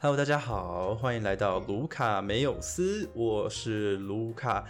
Hello，大家好，欢迎来到卢卡没有斯，我是卢卡。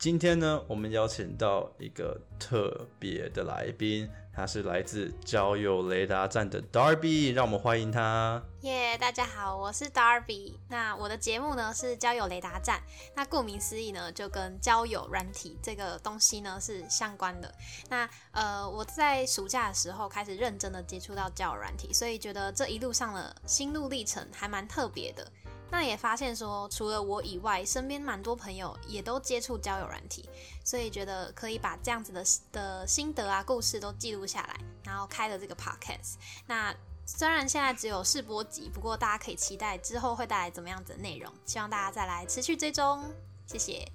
今天呢，我们邀请到一个特别的来宾，他是来自交友雷达站的 Darby，让我们欢迎他。耶，大家好，我是 Darby。那我的节目呢是交友雷达站，那顾名思义呢，就跟交友软体这个东西呢是相关的。那呃，我在暑假的时候开始认真的接触到交友软体，所以觉得这一路上的心路历程还蛮特别的。那也发现说，除了我以外，身边蛮多朋友也都接触交友软体，所以觉得可以把这样子的的心得啊、故事都记录下来，然后开了这个 podcast。那虽然现在只有试播集，不过大家可以期待之后会带来怎么样子的内容，希望大家再来持续追踪，谢谢。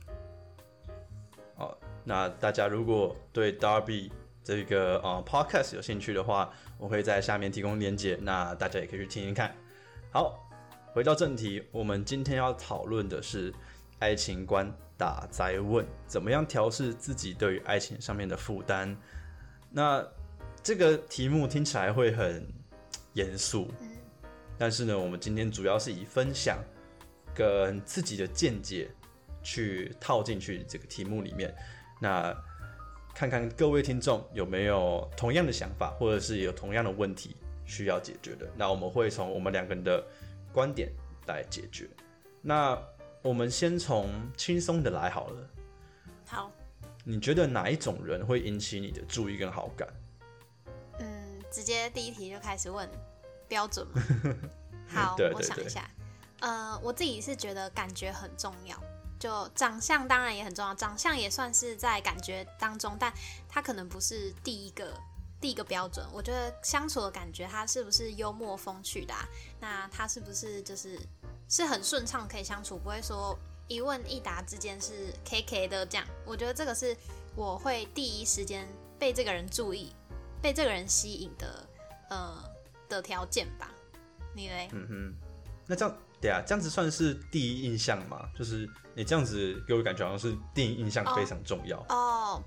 好，那大家如果对 Darby 这个呃 podcast 有兴趣的话，我会在下面提供链接，那大家也可以去听听看。好。回到正题，我们今天要讨论的是爱情观打灾问，怎么样调试自己对于爱情上面的负担？那这个题目听起来会很严肃，但是呢，我们今天主要是以分享跟自己的见解去套进去这个题目里面，那看看各位听众有没有同样的想法，或者是有同样的问题需要解决的。那我们会从我们两个人的。观点来解决。那我们先从轻松的来好了。好。你觉得哪一种人会引起你的注意跟好感？嗯，直接第一题就开始问标准吗？好，我想一下。呃，我自己是觉得感觉很重要，就长相当然也很重要，长相也算是在感觉当中，但它可能不是第一个。第一个标准，我觉得相处的感觉，他是不是幽默风趣的？那他是不是就是是很顺畅可以相处，不会说一问一答之间是 K K 的这样？我觉得这个是我会第一时间被这个人注意、被这个人吸引的呃的条件吧？你嘞？嗯哼，那这样。对啊，这样子算是第一印象吗？就是你这样子给我感觉好像是第一印象非常重要哦。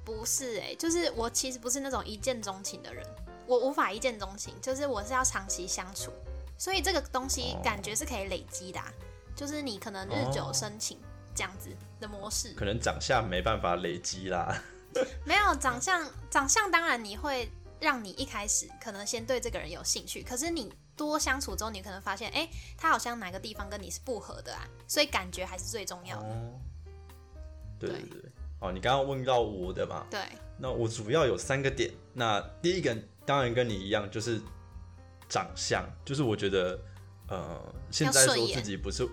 不是哎，就是我其实不是那种一见钟情的人，我无法一见钟情，就是我是要长期相处，所以这个东西感觉是可以累积的，啊就是你可能日久生情这样子的模式。可能长相没办法累积啦。没有长相，长相当然你会让你一开始可能先对这个人有兴趣，可是你。多相处之后，你可能发现，哎，他好像哪个地方跟你是不合的啊，所以感觉还是最重要的。对对对，哦，你刚刚问到我的嘛？对。那我主要有三个点，那第一个当然跟你一样，就是长相，就是我觉得，呃，现在说自己不是，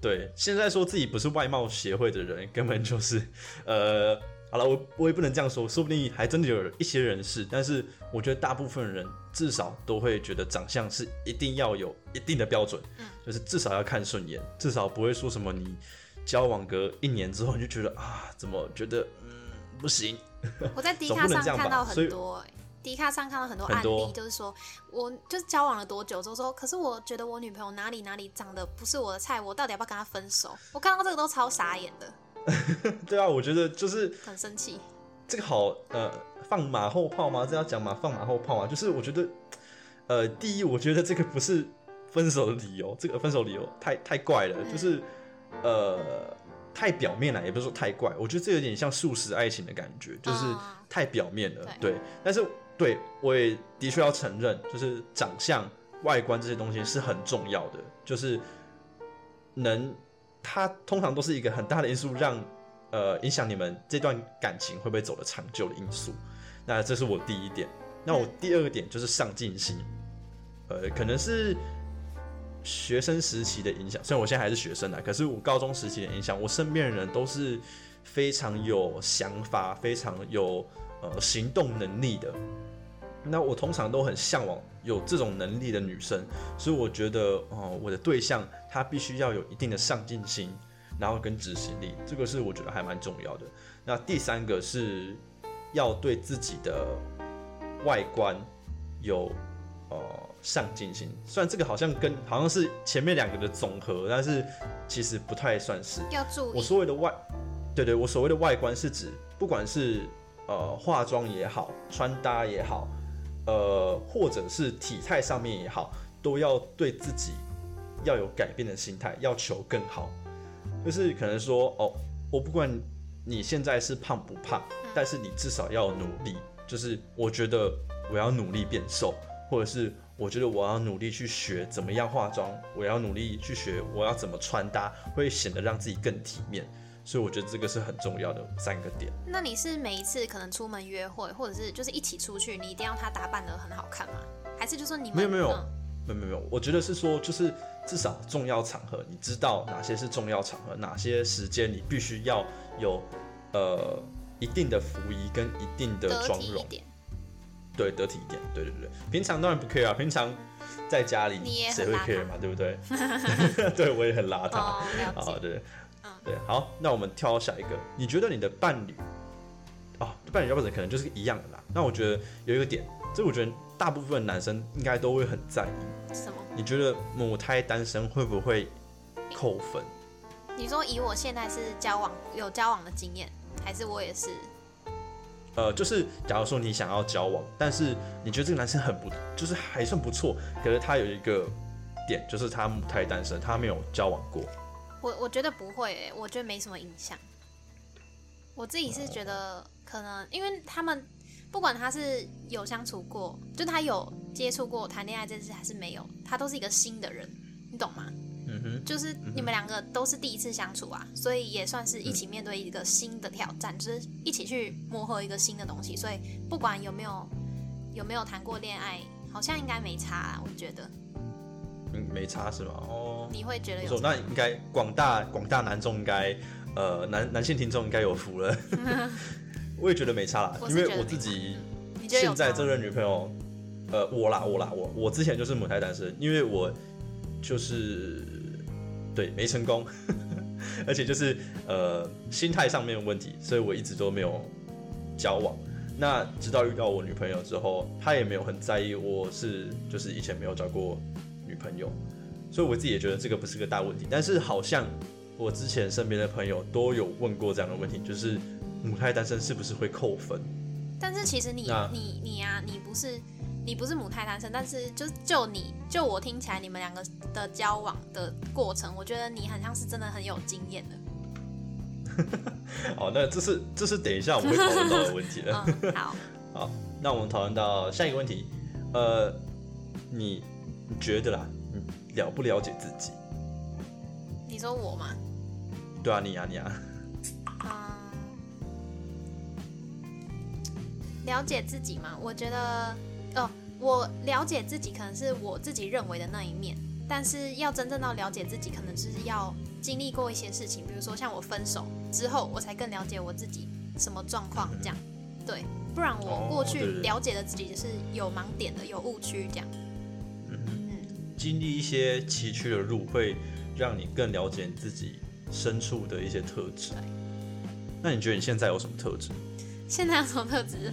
对，现在说自己不是外貌协会的人，根本就是，呃。好了，我我也不能这样说，说不定还真的有一些人是，但是我觉得大部分人至少都会觉得长相是一定要有一定的标准，嗯，就是至少要看顺眼，至少不会说什么你交往个一年之后你就觉得啊，怎么觉得嗯不行。我在迪卡上看到很多，迪卡上看到很多案例，就是说我就是交往了多久之后说，可是我觉得我女朋友哪里哪里长得不是我的菜，我到底要不要跟她分手？我看到这个都超傻眼的。对啊，我觉得就是很生气。这个好呃，放马后炮吗？这要讲嘛？放马后炮啊！就是我觉得，呃，第一，我觉得这个不是分手的理由，这个分手理由太太怪了，就是呃，太表面了，也不是说太怪。我觉得这有点像素食爱情的感觉，就是太表面了。对，但是对我也的确要承认，就是长相、外观这些东西是很重要的，就是能。它通常都是一个很大的因素，让呃影响你们这段感情会不会走得长久的因素。那这是我第一点。那我第二个点就是上进心，呃，可能是学生时期的影响。虽然我现在还是学生啊，可是我高中时期的影响，我身边的人都是非常有想法、非常有呃行动能力的。那我通常都很向往有这种能力的女生，所以我觉得哦，我的对象她必须要有一定的上进心，然后跟执行力，这个是我觉得还蛮重要的。那第三个是要对自己的外观有呃上进心，虽然这个好像跟好像是前面两个的总和，但是其实不太算是。要注意我所谓的外，对对，我所谓的外观是指不管是呃化妆也好，穿搭也好。呃，或者是体态上面也好，都要对自己要有改变的心态，要求更好。就是可能说，哦，我不管你现在是胖不胖，但是你至少要努力。就是我觉得我要努力变瘦，或者是我觉得我要努力去学怎么样化妆，我要努力去学我要怎么穿搭，会显得让自己更体面。所以我觉得这个是很重要的三个点。那你是每一次可能出门约会，或者是就是一起出去，你一定要她打扮得很好看吗？还是就说你们没有没有嗯没有没有，我觉得是说，就是至少重要场合，你知道哪些是重要场合，哪些时间你必须要有呃一定的服仪跟一定的妆容？对，得体一点，对对对。平常当然不 care 啊，平常在家里谁会 care 嘛，对不对？对我也很邋遢。哦，了啊，解。对，嗯对，好，那我们跳到下一个，你觉得你的伴侣，啊，伴侣标准可能就是一样的啦。那我觉得有一个点，这我觉得大部分男生应该都会很在意。什么？你觉得母胎单身会不会扣分？你说以我现在是交往有交往的经验，还是我也是？呃，就是假如说你想要交往，但是你觉得这个男生很不，就是还算不错，可是他有一个点，就是他母胎单身，他没有交往过。我我觉得不会、我觉得没什么影响。我自己是觉得可能，因为他们不管他是有相处过，就他有接触过谈恋爱这件事，还是没有，他都是一个新的人，你懂吗？就是你们两个都是第一次相处啊，所以也算是一起面对一个新的挑战，就是一起去磨合一个新的东西。所以不管有没有有没有谈过恋爱，好像应该没差、啊，我觉得。嗯，没差是吗？哦，你会觉得，有？那应该广大广大男众应该，呃，男男性听众应该有福了。我也觉得没差因为我自己现在这任女朋友，呃，我啦我啦我我之前就是母胎单身，因为我就是对没成功，而且就是呃心态上面的问题，所以我一直都没有交往。那直到遇到我女朋友之后，她也没有很在意我是就是以前没有找过女朋友，所以我自己也觉得这个不是个大问题。但是好像我之前身边的朋友都有问过这样的问题，就是母胎单身是不是会扣分？但是其实你你你啊，你不是你不是母胎单身，但是就就你就我听起来，你们两个的交往的过程，我觉得你很像是真的很有经验的。好，那这是这是等一下我们会讨论到的问题了。嗯，好，好，那我们讨论到下一个问题，呃，你你觉得啦，你了不了解自己？你说我吗？对啊，你啊你啊，嗯，了解自己吗，我觉得哦，我了解自己可能是我自己认为的那一面，但是要真正到了解自己，可能就是要经历过一些事情，比如说像我分手之后，我才更了解我自己什么状况这样。对，不然我哦过去了解的自己就是有盲点的，有误区这样。嗯，嗯，经历一些崎岖的路，会让你更了解你自己深处的一些特质。那你觉得你现在有什么特质？现在有什么特质？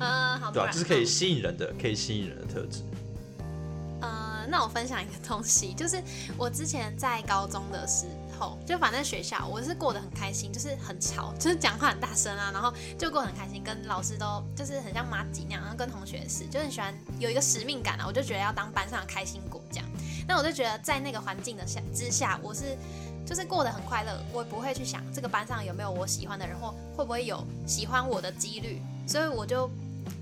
嗯，好，对啊，就是可以嗯吸引人的，可以吸引人的特质。呃，那我分享一个 东西，就是我之前在高中的时候，就反正学校我是过得很开心，就是很吵，就是讲话很大声啊，然后就过得很开心，跟老师都就是很像妈吉那样，然后跟同学是，就很喜欢有一个使命感啊，我就觉得要当班上的开心果这样。那我就觉得在那个环境的下之下，我是就是过得很快乐，我也不会去想这个班上有没有我喜欢的人，或会不会有喜欢我的几率，所以我就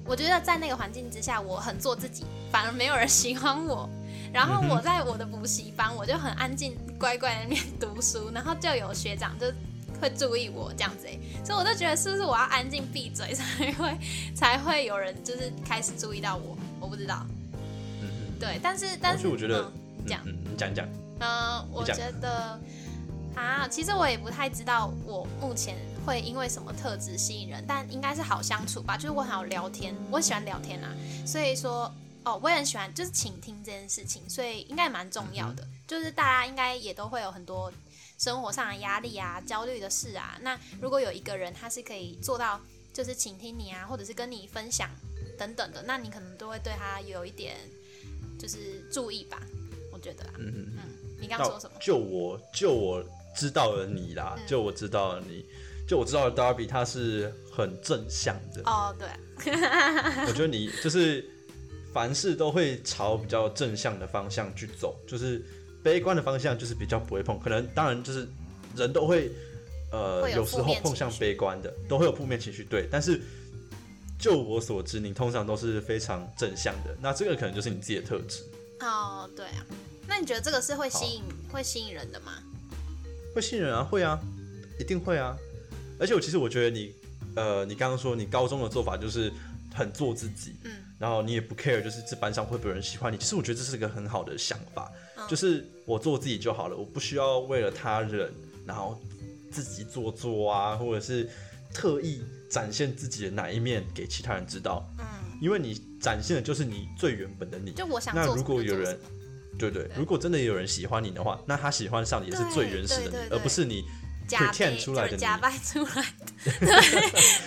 我觉得在那个环境之下，我很做自己，反而没有人喜欢我。然后我在我的补习班，我就很安静乖乖的那边读书，然后就有学长就会注意我这样子欸，所以我就觉得是不是我要安静闭嘴才会才会有人就是开始注意到我？我不知道，嗯哼，对，但是但是我觉得嗯、这样。嗯，嗯你讲讲。嗯，我觉得啊，其实我也不太知道我目前会因为什么特质吸引人，但应该是好相处吧。就是我很好聊天，我喜欢聊天啊，所以说哦，我也很喜欢就是倾听这件事情，所以应该蛮重要的。就是大家应该也都会有很多生活上的压力啊、焦虑的事啊。那如果有一个人他是可以做到，就是倾听你啊，或者是跟你分享等等的，那你可能都会对他有一点就是注意吧。我觉得啊，嗯嗯。你刚刚说什么？就我就我知道了你啦，嗯就我知道了你，就我知道的 Darby 他是很正向的。哦，对，我觉得你就是凡事都会朝比较正向的方向去走，就是悲观的方向就是比较不会碰，可能当然就是人都会呃有时候碰向悲观的，都会有负面情绪，对，但是。就我所知，你通常都是非常正向的，那这个可能就是你自己的特质。哦，对啊。那你觉得这个是会吸引会吸引人的吗？会吸引人啊，会啊，一定会啊。而且我其实我觉得你，呃，你刚刚说你高中的做法就是很做自己，嗯，然后你也不 care，就是这班上会不会有人喜欢你。其实我觉得这是个很好的想法，嗯就是我做自己就好了，我不需要为了他人，然后自己做作啊，或者是特意展现自己的哪一面给其他人知道。嗯，因为你展现的就是你最原本的你。就我想那如果有人对对，如果真的有人喜欢你的话，那他喜欢上你也是最原始的你，而不是你假掰出来的对假扮出来的，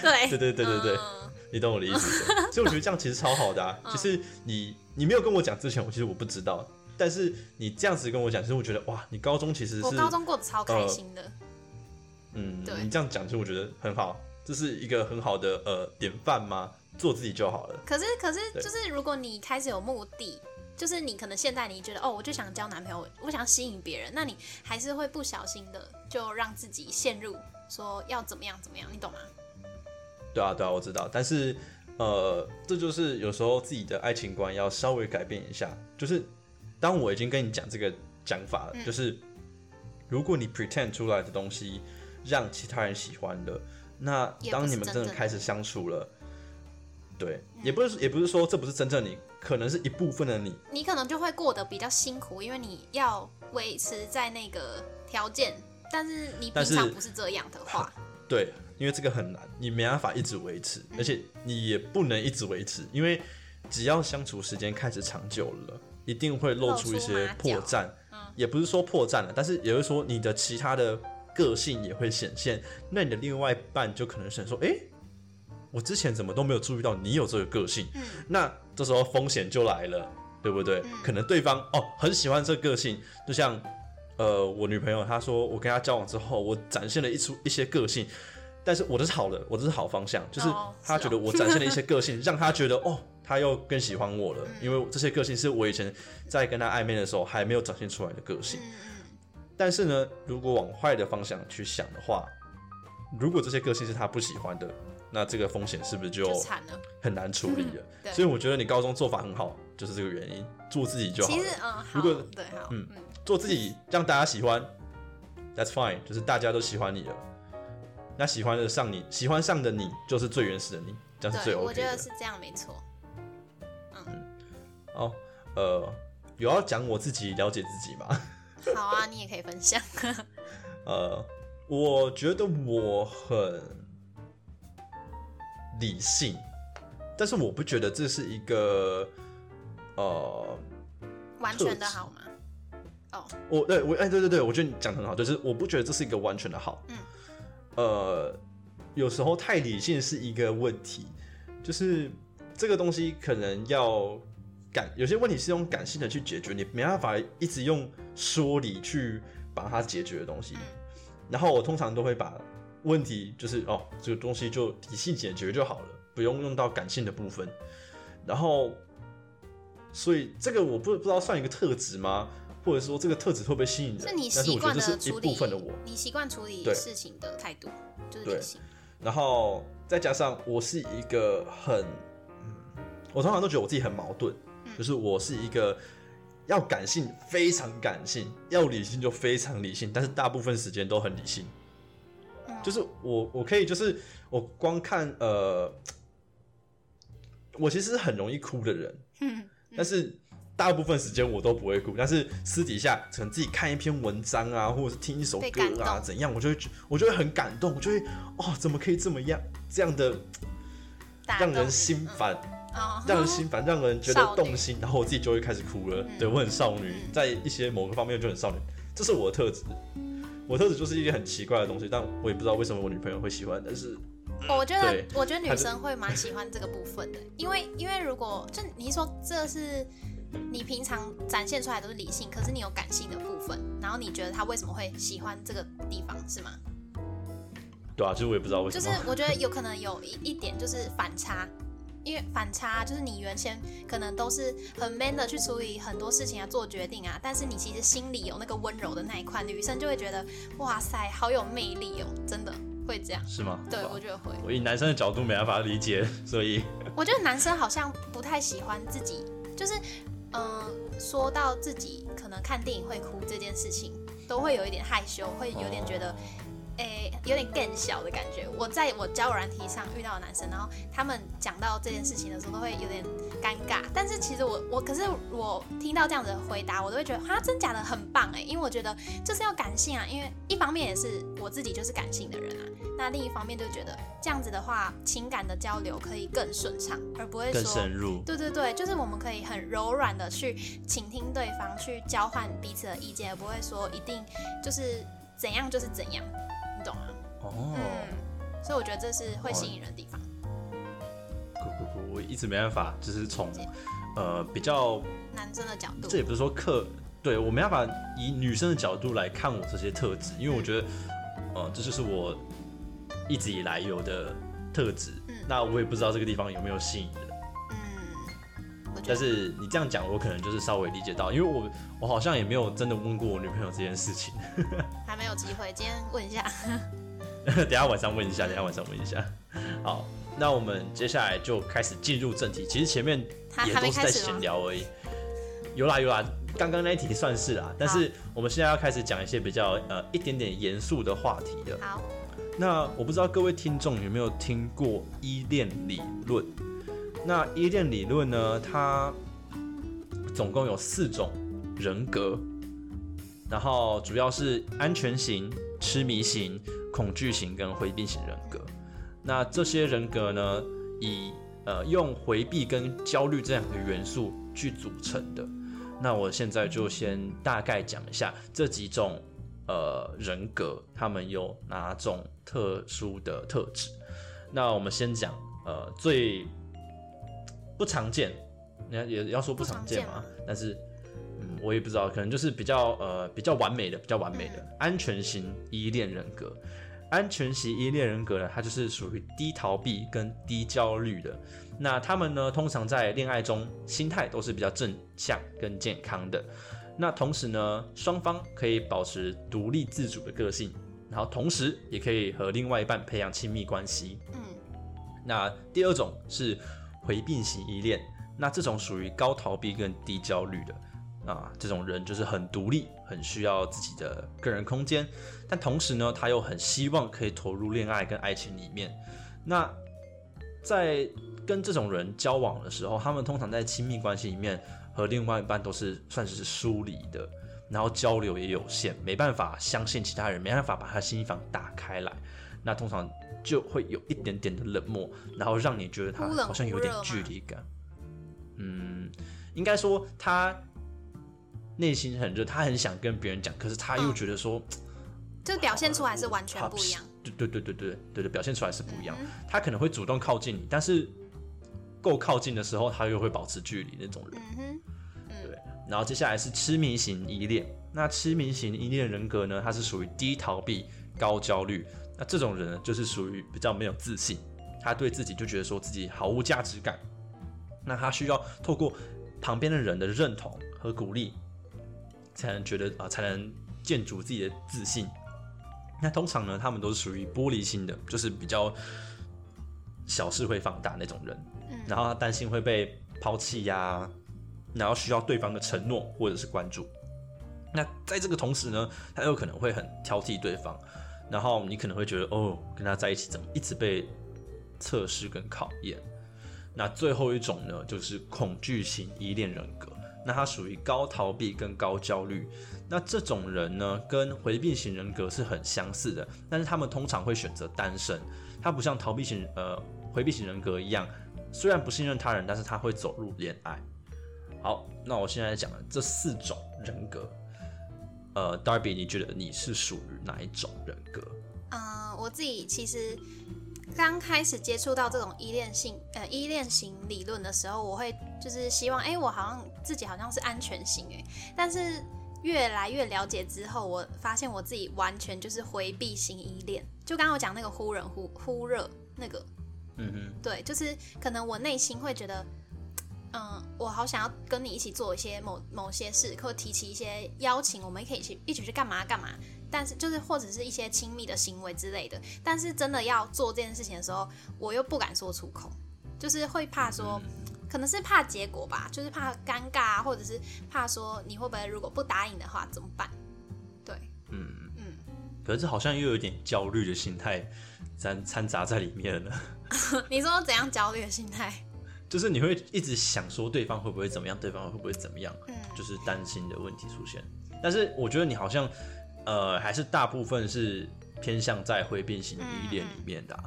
对对对对对对，嗯你懂我的意思。对 所以我觉得这样其实超好的啊。其实你你没有跟我讲之前，我其实我不知道，但是你这样子跟我讲，其实我觉得哇，你高中其实是我高中过得超开心的，嗯对，你这样讲，其实我觉得很好，这是一个很好的呃典范吗？做自己就好了。可是可是就是如果你开始有目的。就是你可能现在你觉得哦，我就想交男朋友，我想吸引别人，那你还是会不小心的就让自己陷入说要怎么样怎么样，你懂吗？对啊，对啊，我知道，但是呃，这就是有时候自己的爱情观要稍微改变一下。就是当我已经跟你讲这个讲法了，嗯就是如果你 pretend 出来的东西让其他人喜欢的，那当你们真的开始相处了，对，也不是也不是说这不是真正你，可能是一部分的你，你可能就会过得比较辛苦，因为你要维持在那个条件，但是你平但是常不是这样的话，对，因为这个很难，你没办法一直维持，嗯而且你也不能一直维持，因为只要相处时间开始长久了，一定会露出一些破绽，嗯。也不是说破绽了，但是也会说你的其他的个性也会显现，那你的另外一半就可能想说，哎、我之前怎么都没有注意到你有这个个性，嗯那这时候风险就来了，对不对？可能对方哦很喜欢这个个性，就像呃我女朋友她说，我跟她交往之后，我展现了一出一些个性，但是我的是好的，我这是好方向，就是她觉得我展现了一些个性，让她觉得哦。她又更喜欢我了，因为这些个性是我以前在跟她暧昧的时候还没有展现出来的个性。嗯但是呢，如果往坏的方向去想的话，如果这些个性是她不喜欢的，那这个风险是不是就。很难处理了？对所以我觉得你高中做法很好，就是这个原因，做自己就好其实了。嗯，如果对好，嗯嗯做自己让大家喜欢，That's fine，就是大家都喜欢你了。那喜欢的上你，喜欢上的你，就是最原始的你，这样是最对，我 OK 的。觉得是这样，没错。哦，呃，有要讲我自己了解自己吗？好啊，你也可以分享。呃，我觉得我很理性，但是我不觉得这是一个呃，完全的好吗？哦，我对我哎对对对，我觉得你讲的很好，就是我不觉得这是一个完全的好。嗯。呃，有时候太理性是一个问题，就是这个东西可能要感，有些问题是用感性的去解决，你没办法一直用说理去把它解决的东西。嗯然后我通常都会把问题就是哦，这个东西就理性解决就好了，不用用到感性的部分。然后，所以这个我不不知道算一个特质吗？或者说这个特质会不会吸引人？是你但是习惯我觉得这是一的处理部分的我。你习惯处理事情的态度就是对理性。然后再加上我是一个很，嗯，我通常都觉得我自己很矛盾，嗯就是我是一个要感性非常感性，要理性就非常理性，但是大部分时间都很理性。嗯就是我我可以就是我光看呃，我其实是很容易哭的人，嗯但是大部分时间我都不会哭，但是私底下可能自己看一篇文章啊，或者是听一首歌啊，怎样，我就会觉我就会很感动，我就会哦，怎么可以这么样这样的让人心烦，哦，让人心烦，让人觉得动心，然后我自己就会开始哭了。对我很少女，嗯在一些某个方面就很少女，这是我的特质。我特质就是一件很奇怪的东西，但我也不知道为什么我女朋友会喜欢，但是哦我觉得，我觉得女生会蛮喜欢这个部分的，因为因为如果就你是说这是你平常展现出来都是理性，可是你有感性的部分，然后你觉得他为什么会喜欢这个地方是吗？对啊，其实我也不知道为什么。就是我觉得有可能有一一点就是反差，因为反差就是你原先可能都是很 man 的去处理很多事情啊，做决定啊，但是你其实心里有那个温柔的那一块，女生就会觉得哇塞，好有魅力哦，真的会这样。是吗？对，我觉得会。我以男生的角度没办法理解，所以 我觉得男生好像不太喜欢自己，就是嗯，说到自己可能看电影会哭这件事情，都会有一点害羞，会有点觉得。诶，有点更小的感觉。我在我交友软体上遇到的男生，然后他们讲到这件事情的时候，都会有点尴尬。但是其实我我可是我听到这样子的回答，我都会觉得哈，真假的很棒哎，因为我觉得就是要感性啊。因为一方面也是我自己就是感性的人啊，那另一方面就觉得这样子的话，情感的交流可以更顺畅，而不会更深入。对对对，就是我们可以很柔软的去倾听对方，去交换彼此的意见，而不会说一定就是怎样就是怎样。哦，所以我觉得这是会吸引人的地方。不不不，我一直没办法，就是从呃比较男生的角度，这也不是说客，对我没办法以女生的角度来看我这些特质，因为我觉得，呃，这就是我一直以来有的特质。嗯，那我也不知道这个地方有没有吸引人。嗯，但是你这样讲，我可能就是稍微理解到，因为我我好像也没有真的问过我女朋友这件事情。还没有机会，今天问一下。等下晚上问一下，等下晚上问一下。好，那我们接下来就开始进入正题。其实前面也都是在闲聊而已。有啦有啦，刚刚那一题算是啦。但是我们现在要开始讲一些比较呃一点点严肃的话题了。好。那我不知道各位听众有没有听过依恋理论？那依恋理论呢？它总共有四种人格。然后主要是安全型、痴迷型、恐惧型跟回避型人格。那这些人格呢，以呃用回避跟焦虑这两个元素去组成的。那我现在就先大概讲一下这几种呃人格，他们有哪种特殊的特质。那我们先讲呃最不常见，你也要说不常见嘛，但是。我也不知道，可能就是比较呃比较完美的，比较完美的安全型依恋人格。安全型依恋人格呢，它就是属于低逃避跟低焦虑的。那他们呢，通常在恋爱中心态都是比较正向跟健康的。那同时呢，双方可以保持独立自主的个性，然后同时也可以和另外一半培养亲密关系。嗯。那第二种是回避型依恋，那这种属于高逃避跟低焦虑的。啊，这种人就是很独立，很需要自己的个人空间，但同时呢，他又很希望可以投入恋爱跟爱情里面。那在跟这种人交往的时候，他们通常在亲密关系里面和另外一半都是算是疏离的，然后交流也有限，没办法相信其他人，没办法把他心房打开来，那通常就会有一点点的冷漠，然后让你觉得他好像有点距离感。嗯，应该说他。内心很热，他很想跟别人讲，可是他又觉得说，就表现出来是完全不一样。对对对对对对对，表现出来是不一样。他可能会主动靠近你，但是够靠近的时候，他又会保持距离那种人。嗯哼，对。然后接下来是痴迷型依恋，那痴迷型依恋人格呢，它是属于低逃避、高焦虑。那这种人呢，就是属于比较没有自信，他对自己就觉得说自己毫无价值感。那他需要透过旁边的人的认同和鼓励。才能觉得啊，才能建筑自己的自信。那通常呢，他们都是属于玻璃心的，就是比较小事会放大那种人。嗯，然后他担心会被抛弃呀，然后需要对方的承诺或者是关注。那在这个同时呢，他有可能会很挑剔对方，然后你可能会觉得哦，跟他在一起怎么一直被测试跟考验？那最后一种呢，就是恐惧型依恋人格。那他属于高逃避跟高焦虑，那这种人呢，跟回避型人格是很相似的，但是他们通常会选择单身。他不像逃避型呃回避型人格一样，虽然不信任他人，但是他会走入恋爱。好，那我现在讲的这四种人格，呃，Darby，你觉得你是属于哪一种人格？嗯，我自己其实。刚开始接触到这种依恋性呃依恋型理论的时候，我会就是希望，哎，我好像自己好像是安全型哎，但是越来越了解之后，我发现我自己完全就是回避型依恋。就刚刚我讲那个忽冷忽忽热那个，嗯哼，对，就是可能我内心会觉得，嗯，我好想要跟你一起做一些某某些事，或提起一些邀请，我们可以一起一起去干嘛干嘛。但是就是或者是一些亲密的行为之类的。但是真的要做这件事情的时候，我又不敢说出口，就是会怕说，可能是怕结果吧，就是怕尴尬啊，或者是怕说你会不会如果不答应的话怎么办？对，嗯嗯。可是好像又有点焦虑的心态掺掺杂在里面了。你说怎样焦虑的心态？就是你会一直想说对方会不会怎么样，对方会不会怎么样，嗯就是担心的问题出现。但是我觉得你好像，呃，还是大部分是偏向在回变型依恋里面的，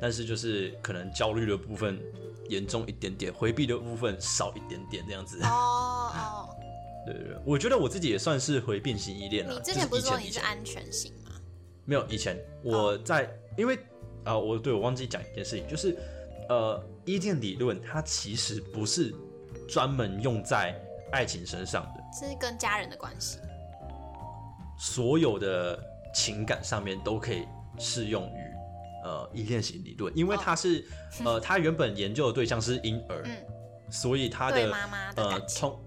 但是就是可能焦虑的部分严重一点点，回避的部分少一点点这样子。哦哦，对对对，我觉得我自己也算是回变型依恋了。你之前不是说你是安全型吗？没有，以前我在，因为啊，我对我忘记讲一件事情，就是呃。依恋理论，它其实不是专门用在爱情身上的，是跟家人的关系，所有的情感上面都可以适用于呃依恋型理论，因为他是呃，它原本研究的对象是婴儿，所以他的呃通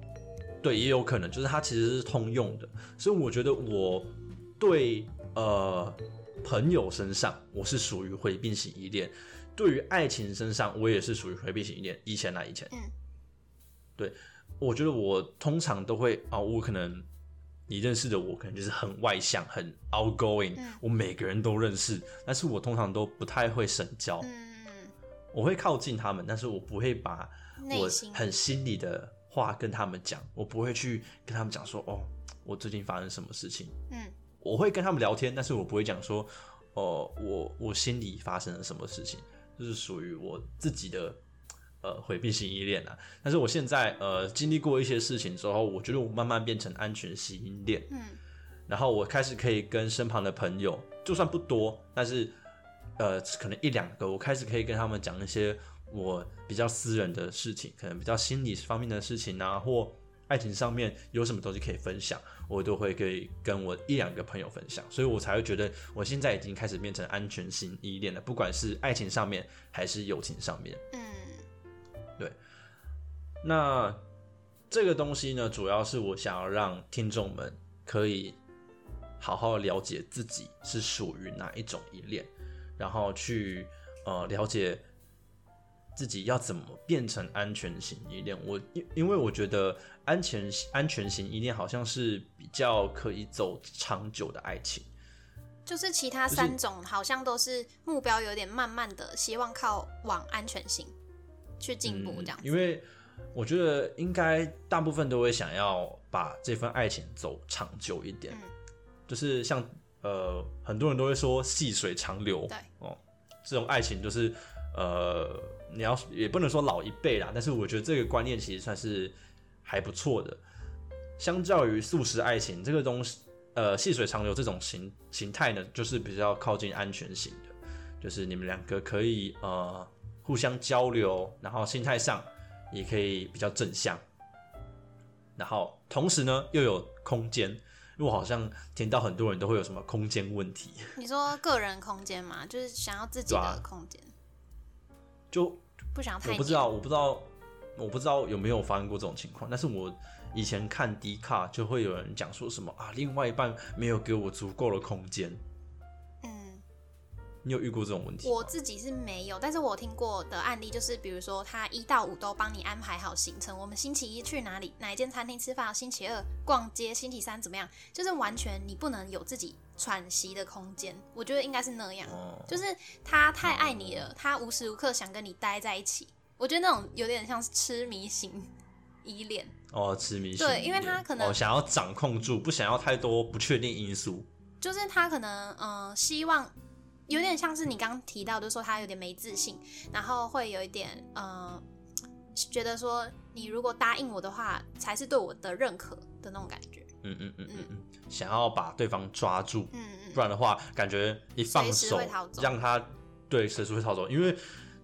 对也有可能就是他其实是通用的，所以我觉得我对呃朋友身上我是属于回避型依恋。对于爱情身上，我也是属于回避型依恋。以前来以前，嗯，对，我觉得我通常都会啊，我可能你认识的我，可能就是很外向、很 outgoing，我每个人都认识，但是我通常都不太会深交。嗯，我会靠近他们，但是我不会把我很心里的话跟他们讲，我不会去跟他们讲说，哦，我最近发生什么事情。嗯，我会跟他们聊天，但是我不会讲说，哦，我我心里发生了什么事情。就是属于我自己的呃回避型依恋啊，但是我现在呃经历过一些事情之后，我觉得我慢慢变成安全型依恋，嗯，然后我开始可以跟身旁的朋友，就算不多，但是呃可能一两个，我开始可以跟他们讲一些我比较私人的事情，可能比较心理方面的事情啊，或爱情上面有什么东西可以分享。我都会可以跟我一两个朋友分享，所以我才会觉得我现在已经开始变成安全型依恋了，不管是爱情上面还是友情上面。嗯，对。那这个东西呢，主要是我想要让听众们可以好好了解自己是属于哪一种依恋，然后去呃了解。自己要怎么变成安全型依恋？我因因为我觉得安全安全型依恋好像是比较可以走长久的爱情，就是其他三种好像都是目标有点慢慢的，希望靠往安全性去进步这样。因为我觉得应该大部分都会想要把这份爱情走长久一点，就是像呃很多人都会说细水长流，对哦，这种爱情就是呃。你要也不能说老一辈啦，但是我觉得这个观念其实算是还不错的。相较于素食爱情这个东西，呃，细水长流这种形形态呢，就是比较靠近安全型的，就是你们两个可以呃互相交流，然后心态上也可以比较正向，然后同时呢又有空间，因为我好像听到很多人都会有什么空间问题。你说个人空间嘛，就是想要自己的空间，就。不想太。我不知道，我不知道，我不知道有没有发生过这种情况。但是我以前看迪卡就会有人讲说什么啊，另外一半没有给我足够的空间。嗯，你有遇过这种问题？我自己是没有，但是我听过的案例就是，比如说他一到五都帮你安排好行程，我们星期一去哪里，哪一间餐厅吃饭，星期二逛街，星期三怎么样，就是完全你不能有自己喘息的空间。我觉得应该是那样，就是他太爱你了，他无时无刻想跟你待在一起。我觉得那种有点像是痴迷型依恋哦，痴迷型对，因为他可能想要掌控住，不想要太多不确定因素。就是他可能嗯，希望有点像是你刚刚提到，就是说他有点没自信，然后会有一点嗯，觉得说你如果答应我的话，才是对我的认可的那种感觉。嗯嗯嗯嗯嗯，想要把对方抓住，嗯嗯，不然的话，感觉一放手让他对随时会逃走，因为。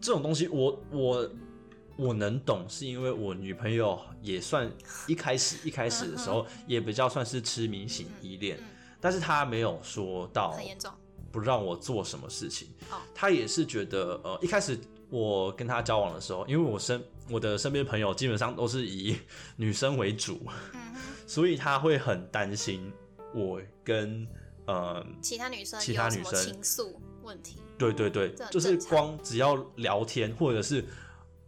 这种东西，我我我能懂，是因为我女朋友也算 一开始一开始的时候也比较算是痴迷型依恋，但是她没有说到很严重，不让我做什么事情。他也是觉得呃一开始我跟他交往的时候，因为我身我的身边朋友基本上都是以女生为主，嗯，所以他会很担心我跟呃，其他女生其他女生。情愫问题？对对对就是光只要聊天或者是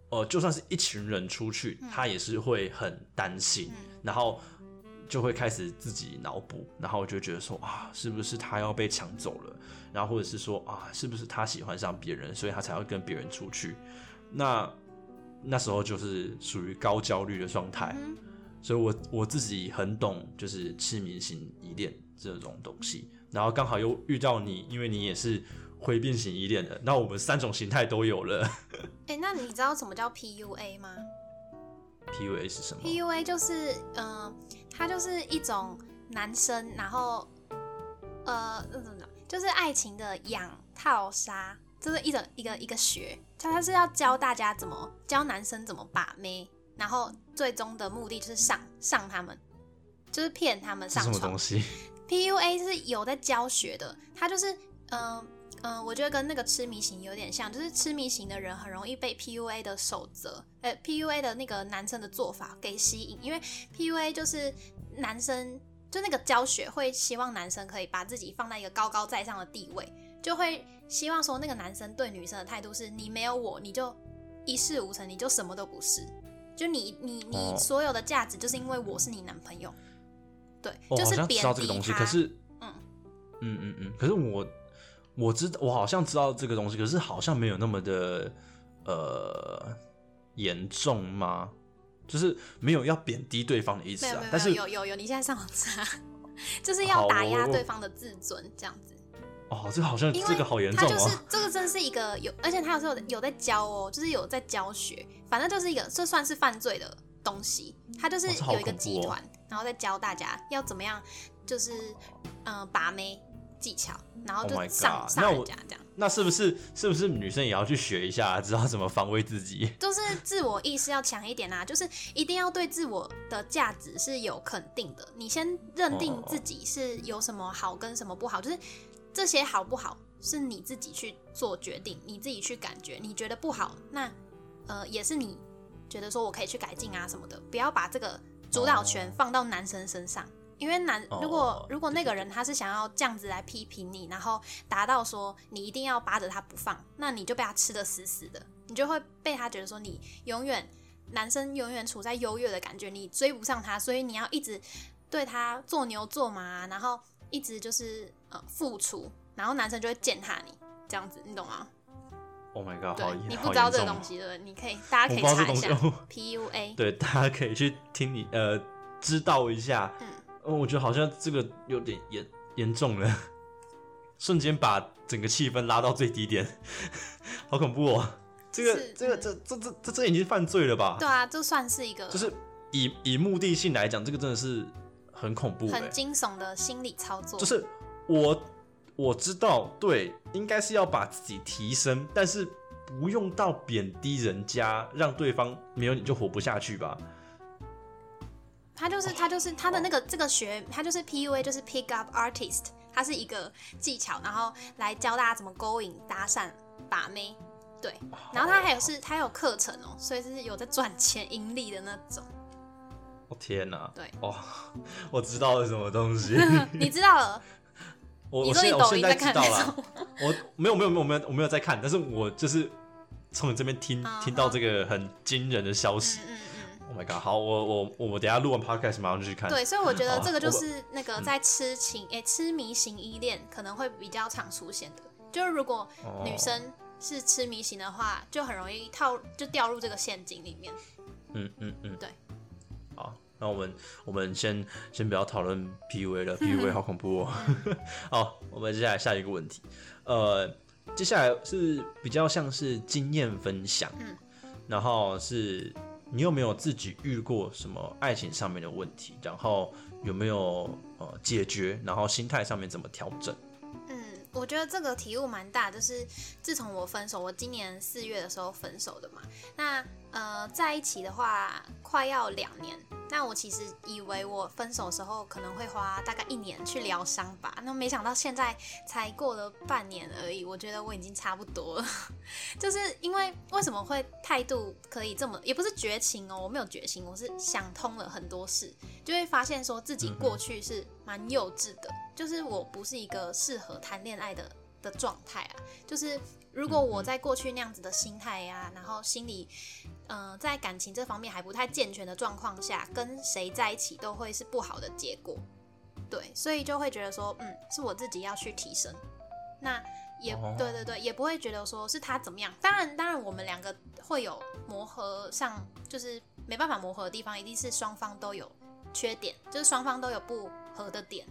呃，就算是一群人出去，嗯。他也是会很担心，嗯。然后就会开始自己脑补，然后就觉得说啊，是不是他要被抢走了？然后或者是说啊，是不是他喜欢上别人，所以他才要跟别人出去？那那时候就是属于高焦虑的状态，嗯所以我我自己很懂，就是痴迷型依恋这种东西。然后刚好又遇到你，因为你也是回变型依恋的，那我们三种形态都有了。哎、那你知道什么叫 PUA 吗 PUA 是什么？？PUA 就是，嗯、它就是一种男生，然后，呃，那怎么讲？就是爱情的养套杀，就是一种一个一个学，它它是要教大家怎么教男生怎么把妹，然后最终的目的就是上上他们，就是骗他们上床什么东。西？PUA 是有在教学的，它就是嗯嗯、呃我觉得跟那个痴迷型有点像，就是痴迷型的人很容易被 PUA 的守则，呃，PUA 的那个男生的做法给吸引，因为 PUA 就是男生就那个教学会希望男生可以把自己放在一个高高在上的地位，就会希望说那个男生对女生的态度是你没有我你就一事无成，你就什么都不是，就你你你哦所有的价值就是因为我是你男朋友，对，就是贬知道这个东西，低他可是，嗯。嗯嗯嗯，可是我我知道，我好像知道这个东西，可是好像没有那么的呃严重吗？就是没有要贬低对方的意思啊但是有有有有，你现在上网查，就是要打压我对方的自尊这样子，哦，这个好像这个好严重哦。他就是这个真是一个有，而且他有时候有在教哦，就是有在教学，反正就是一个这算是犯罪的东西，他就是有一个集团，然后再教大家要怎么样，就是嗯、呃把妹技巧，然后 Oh 就上上人家这样。那是不是是不是女生也要去学一下，知道怎么防卫自己？就是自我意识要强一点啊，就是一定要对自我的价值是有肯定的。你先认定哦自己是有什么好跟什么不好，就是这些好不好是你自己去做决定，你自己去感觉。你觉得不好，那呃也是你觉得说我可以去改进啊什么的，不要把这个主导权放到男生身上。因为男哦如果如果那个人他是想要这样子来批评你，然后达到说你一定要扒着他不放，那你就被他吃的死死的，你就会被他觉得说你永远男生永远处在优越的感觉，你追不上他，所以你要一直对他做牛做马，然后一直就是呃付出，然后男生就会践踏你，这样子，你懂吗？Oh my god，你不知道这个东西对不对？你可以大家可以查一下 PUA，对，大家可以去听你呃知道一下。嗯嗯，我觉得好像这个有点严严重了，瞬间把整个气氛拉到最低点，好恐怖哦！这个这个这这这这这已经犯罪了吧？对啊，这算是一个就是以以目的性来讲，这个真的是很恐怖的、很惊悚的心理操作，就是我我知道，对，应该是要把自己提升，但是不用到贬低人家，让对方没有你就活不下去吧？他就是他就是他的那个这个学，他就是 PUA，就是 Pick Up Artist，他是一个技巧，然后来教大家怎么勾引、搭讪、把妹，对。然后他还有是他有课程哦，所以是有在赚钱盈利的那种。哦天哪！对哦，我知道了什么东西。你知道了？我你说你我现我现抖音在看在知道了我没有没有没有没有我没有在看，但是我就是从你这边听嗯听到这个很惊人的消息。嗯嗯嗯。Oh my god！好，我我我我等下录完 podcast 马上就去看。对，所以我觉得这个就是那个在痴情诶、痴迷型依恋可能会比较常出现的，就是如果哦女生是痴迷型的话，就很容易套就掉入这个陷阱里面。嗯嗯嗯，对。好，那我们我们先先不要讨论 PUA 了，PUA 好恐怖哦。好，我们接下来下一个问题，呃，接下来是比较像是经验分享，嗯，然后是你有没有自己遇过什么爱情上面的问题，然后有没有呃解决，然后心态上面怎么调整？嗯，我觉得这个题目蛮大，就是自从我分手，我今年四月的时候分手的嘛。那呃，在一起的话，快要两年，那我其实以为我分手时候可能会花大概一年去疗伤吧，那没想到现在才过了半年而已，我觉得我已经差不多了。就是因为为什么会态度可以这么，也不是绝情哦，我没有绝情，我是想通了很多事，就会发现说自己过去是蛮幼稚的，就是我不是一个适合谈恋爱的的状态啊，就是如果我在过去那样子的心态呀，然后心里。嗯，在感情这方面还不太健全的状况下，跟谁在一起都会是不好的结果。对，所以就会觉得说，嗯，是我自己要去提升。那也对对对，也不会觉得说是他怎么样。当然，当然，我们两个会有磨合上，就是没办法磨合的地方，一定是双方都有缺点，就是双方都有不合的点。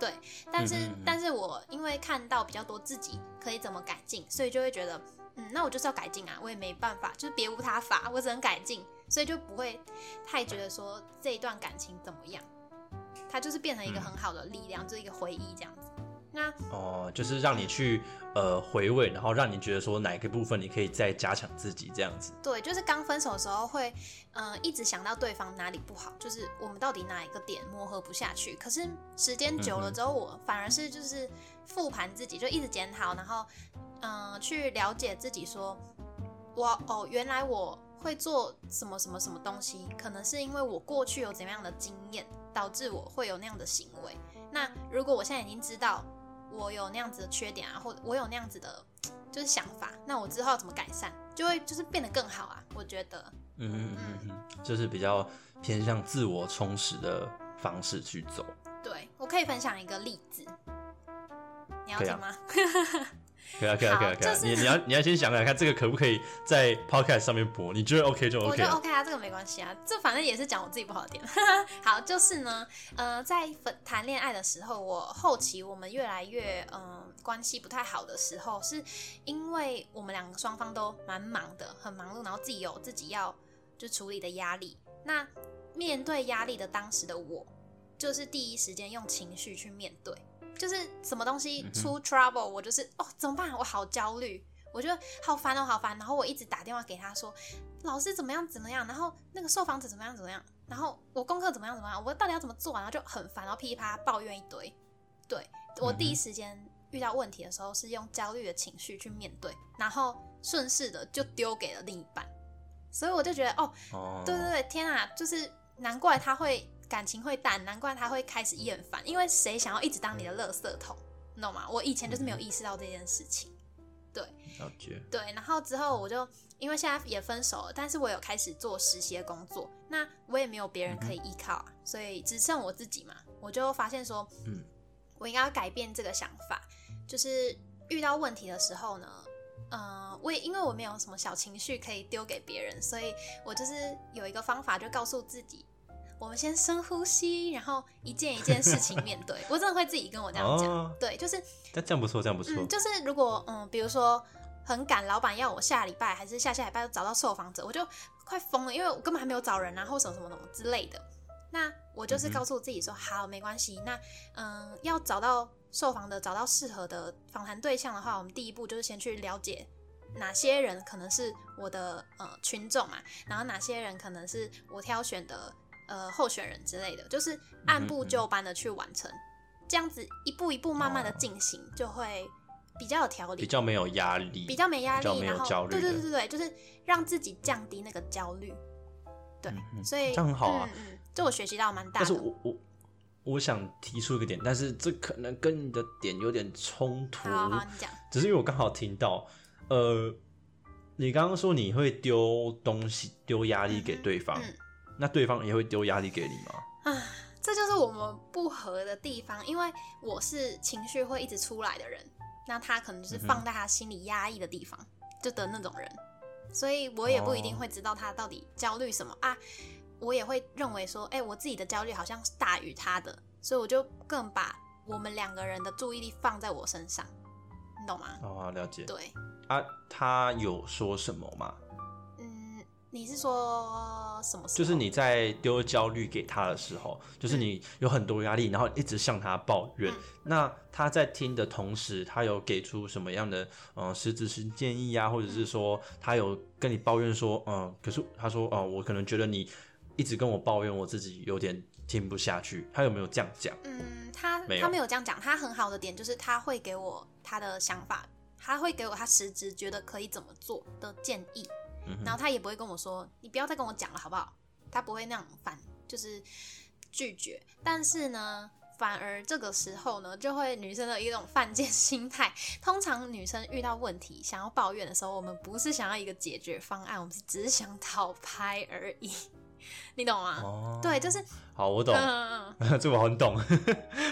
对，但是，但是我因为看到比较多自己可以怎么改进，所以就会觉得。嗯，那我就是要改进啊，我也没办法，就是别无他法，我只能改进，所以就不会太觉得说这一段感情怎么样，它就是变成一个很好的力量，就是一个回忆这样子。那哦，就是让你去呃回味，然后让你觉得说哪个部分你可以再加强自己这样子。对，就是刚分手的时候会嗯一直想到对方哪里不好，就是我们到底哪一个点磨合不下去。可是时间久了之后，我反而是就是复盘自己，就一直检讨，然后。嗯，去了解自己，说，我哦，原来我会做什么什么什么东西，可能是因为我过去有怎样的经验，导致我会有那样的行为。那如果我现在已经知道我有那样子的缺点啊，或者我有那样子的，就是想法，那我之后怎么改善，就会就是变得更好啊。我觉得，嗯嗯嗯嗯，就是比较偏向自我充实的方式去走。对，我可以分享一个例子，你要听吗？可以啊，可以啊，可以啊，可以啊！你你要你要先想想看，这个可不可以在 podcast 上面播？你觉得 OK 就 OK。我觉得 OK 啊，这个没关系啊，这反正也是讲我自己不好的点。好，就是呢，呃，在谈恋爱的时候，我后期我们越来越嗯关系不太好的时候，是因为我们两个双方都蛮忙的，很忙碌，然后自己有自己要就处理的压力。那面对压力的当时的我，就是第一时间用情绪去面对。就是什么东西出 trouble，我就是哦，怎么办？我好焦虑，我觉得好烦哦，好烦。然后我一直打电话给他说，老师怎么样怎么样，然后那个受访者怎么样怎么样，然后我功课怎么样怎么样，我到底要怎么做？然后就很烦，然后噼里啪啦抱怨一堆。对我第一时间遇到问题的时候，是用焦虑的情绪去面对，然后顺势的就丢给了另一半。所以我就觉得哦，对对对，天啊，就是难怪他会。感情会淡，难怪他会开始厌烦，因为谁想要一直当你的垃圾桶，你懂吗？我以前就是没有意识到这件事情，对，对，然后之后我就因为现在也分手了，但是我有开始做实习的工作，那我也没有别人可以依靠啊，所以只剩我自己嘛，我就发现说，嗯，我应该要改变这个想法，就是遇到问题的时候呢，嗯，我也因为我没有什么小情绪可以丢给别人，所以我就是有一个方法，就告诉自己。我们先深呼吸，然后一件一件事情面对。我真的会自己跟我这样讲，对，就是。那这样不错，这样不错。就是如果嗯，比如说很赶，老板要我下礼拜还是下下礼拜找到受访者，我就快疯了，因为我根本还没有找人啊，或什么什么什么之类的。那我就是告诉自己说，好，没关系。那嗯，要找到受访的，找到适合的访谈对象的话，我们第一步就是先去了解哪些人可能是我的呃群众嘛，然后哪些人可能是我挑选的。呃，候选人之类的，就是按部就班的去完成，这样子一步一步慢慢的进行，就会比较有条理，比较没有压力，比较没压力，然后对对对对对，就是让自己降低那个焦虑，对，所以这样很好啊，嗯就我学习到蛮大。但是我我我想提出一个点，但是这可能跟你的点有点冲突，好，你讲，只是因为我刚好听到，呃，你刚刚说你会丢东西，丢压力给对方。那对方也会丢压力给你吗？啊，这就是我们不合的地方，因为我是情绪会一直出来的人，那他可能就是放在他心里压抑的地方，就的那种人，所以我也不一定会知道他到底焦虑什么啊，我也会认为说，哎，我自己的焦虑好像是大于他的，所以我就更把我们两个人的注意力放在我身上，你懂吗？哦，了解。对啊，他有说什么吗？你是说什么？就是你在丢焦虑给他的时候，就是你有很多压力，然后一直向他抱怨。那他在听的同时，他有给出什么样的嗯实质性建议啊，或者是说他有跟你抱怨说嗯，可是他说哦，我可能觉得你一一直跟我抱怨我自己有点听不下去，他有没有这样讲？嗯，他没有他没有这样讲，他很好的点就是他会给我他的想法，他会给我他实质觉得可以怎么做的建议，嗯然后他也不会跟我说你不要再跟我讲了好不好？他不会那样反就是拒绝，但是呢。反而这个时候呢，就会女生的一种犯贱心态。通常女生遇到问题想要抱怨的时候，我们不是想要一个解决方案，我们是只是想讨拍而已，你懂吗？哦，对，就是好，我懂，这我很懂。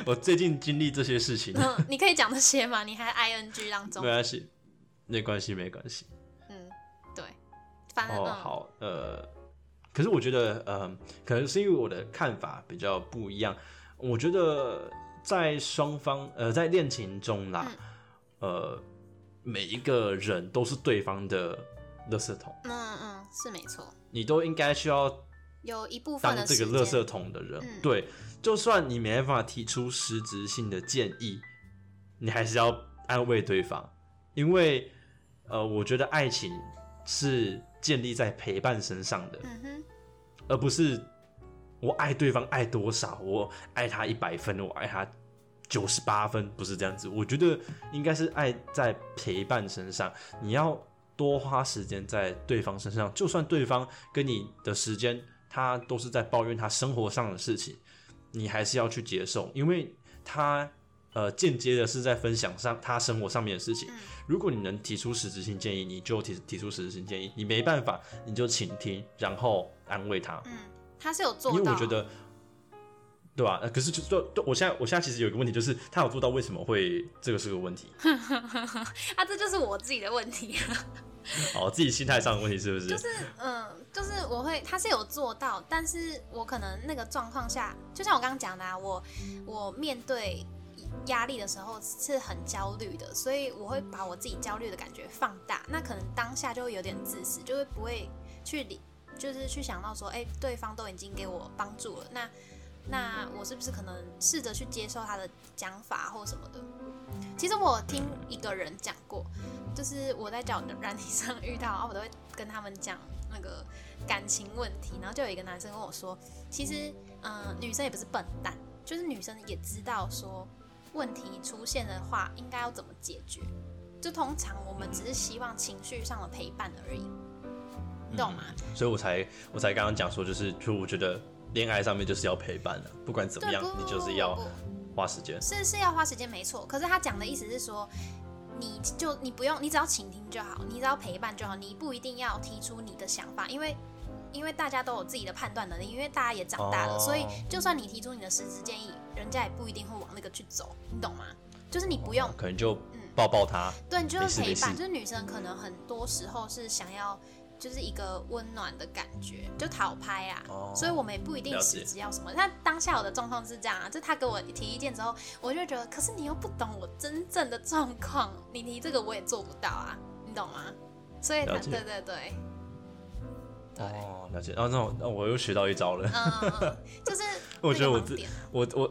我最近经历这些事情，嗯，你可以讲这些吗？你还 ing 当中没，关系，没关系，没关系。哦，嗯、好，呃，可是我觉得，呃，可能是因为我的看法比较不一样。我觉得在双方，呃，在恋情中啦，嗯。呃，每一个人都是对方的垃圾桶，嗯嗯，是没错，你都应该需要有一部分当的这个垃圾桶的人。嗯。对，就算你没办法提出实质性的建议，你还是要安慰对方，因为，呃，我觉得爱情是建立在陪伴身上的。嗯，而不是我爱对方爱多少，我爱他一百分，我爱他九十八分，不是这样子。我觉得应该是爱在陪伴身上，你要多花时间在对方身上，就算对方跟你的时间，他都是在抱怨他生活上的事情，你还是要去接受，因为他。呃，间接的是在分享上他生活上面的事情。嗯如果你能提出实质性建议，你就提提出实质性建议；你没办法，你就倾听，然后安慰他。嗯，他是有做到，因为我觉得，对吧、呃可是就就就我现在我现在其实有一个问题，就是他有做到，为什么会这个是个问题？啊，这就是我自己的问题，哦，自己心态上的问题是不是？就是嗯，就是我会，他是有做到，但是我可能那个状况下，就像我刚刚讲的啊，我我面对。压力的时候是很焦虑的，所以我会把我自己焦虑的感觉放大。那可能当下就会有点自私，就会不会去理，就是去想到说，哎、对方都已经给我帮助了，那那我是不是可能试着去接受他的讲法或什么的？其实我听一个人讲过，就是我在交友软体上遇到，然后我都会跟他们讲那个感情问题，然后就有一个男生跟我说，其实嗯、女生也不是笨蛋，就是女生也知道说。问题出现的话，应该要怎么解决？就通常我们只是希望情绪上的陪伴而已，你懂吗？所以我才我才刚刚讲说，就是就我觉得恋爱上面就是要陪伴的，不管怎么样你就是要花时间。是是要花时间没错，可是他讲的意思是说，你就你不用，你只要倾听就好，你只要陪伴就好，你不一定要提出你的想法，因为因为大家都有自己的判断能力，因为大家也长大了，哦所以就算你提出你的实质建议，人家也不一定会往那个去走，你懂吗？就是你不用可能就嗯抱抱他，对，你就是陪伴，就是女生可能很多时候是想要就是一个温暖的感觉，就讨拍啊。哦所以我们也不一定实质要什么。那当下我的状况是这样啊，就他给我提意见之后，我就觉得，可是你又不懂我真正的状况，你提这个我也做不到啊，你懂吗？所以他对对对，对，哦，了解。然后那我那我又学到一招了。就是 我觉得我自我我，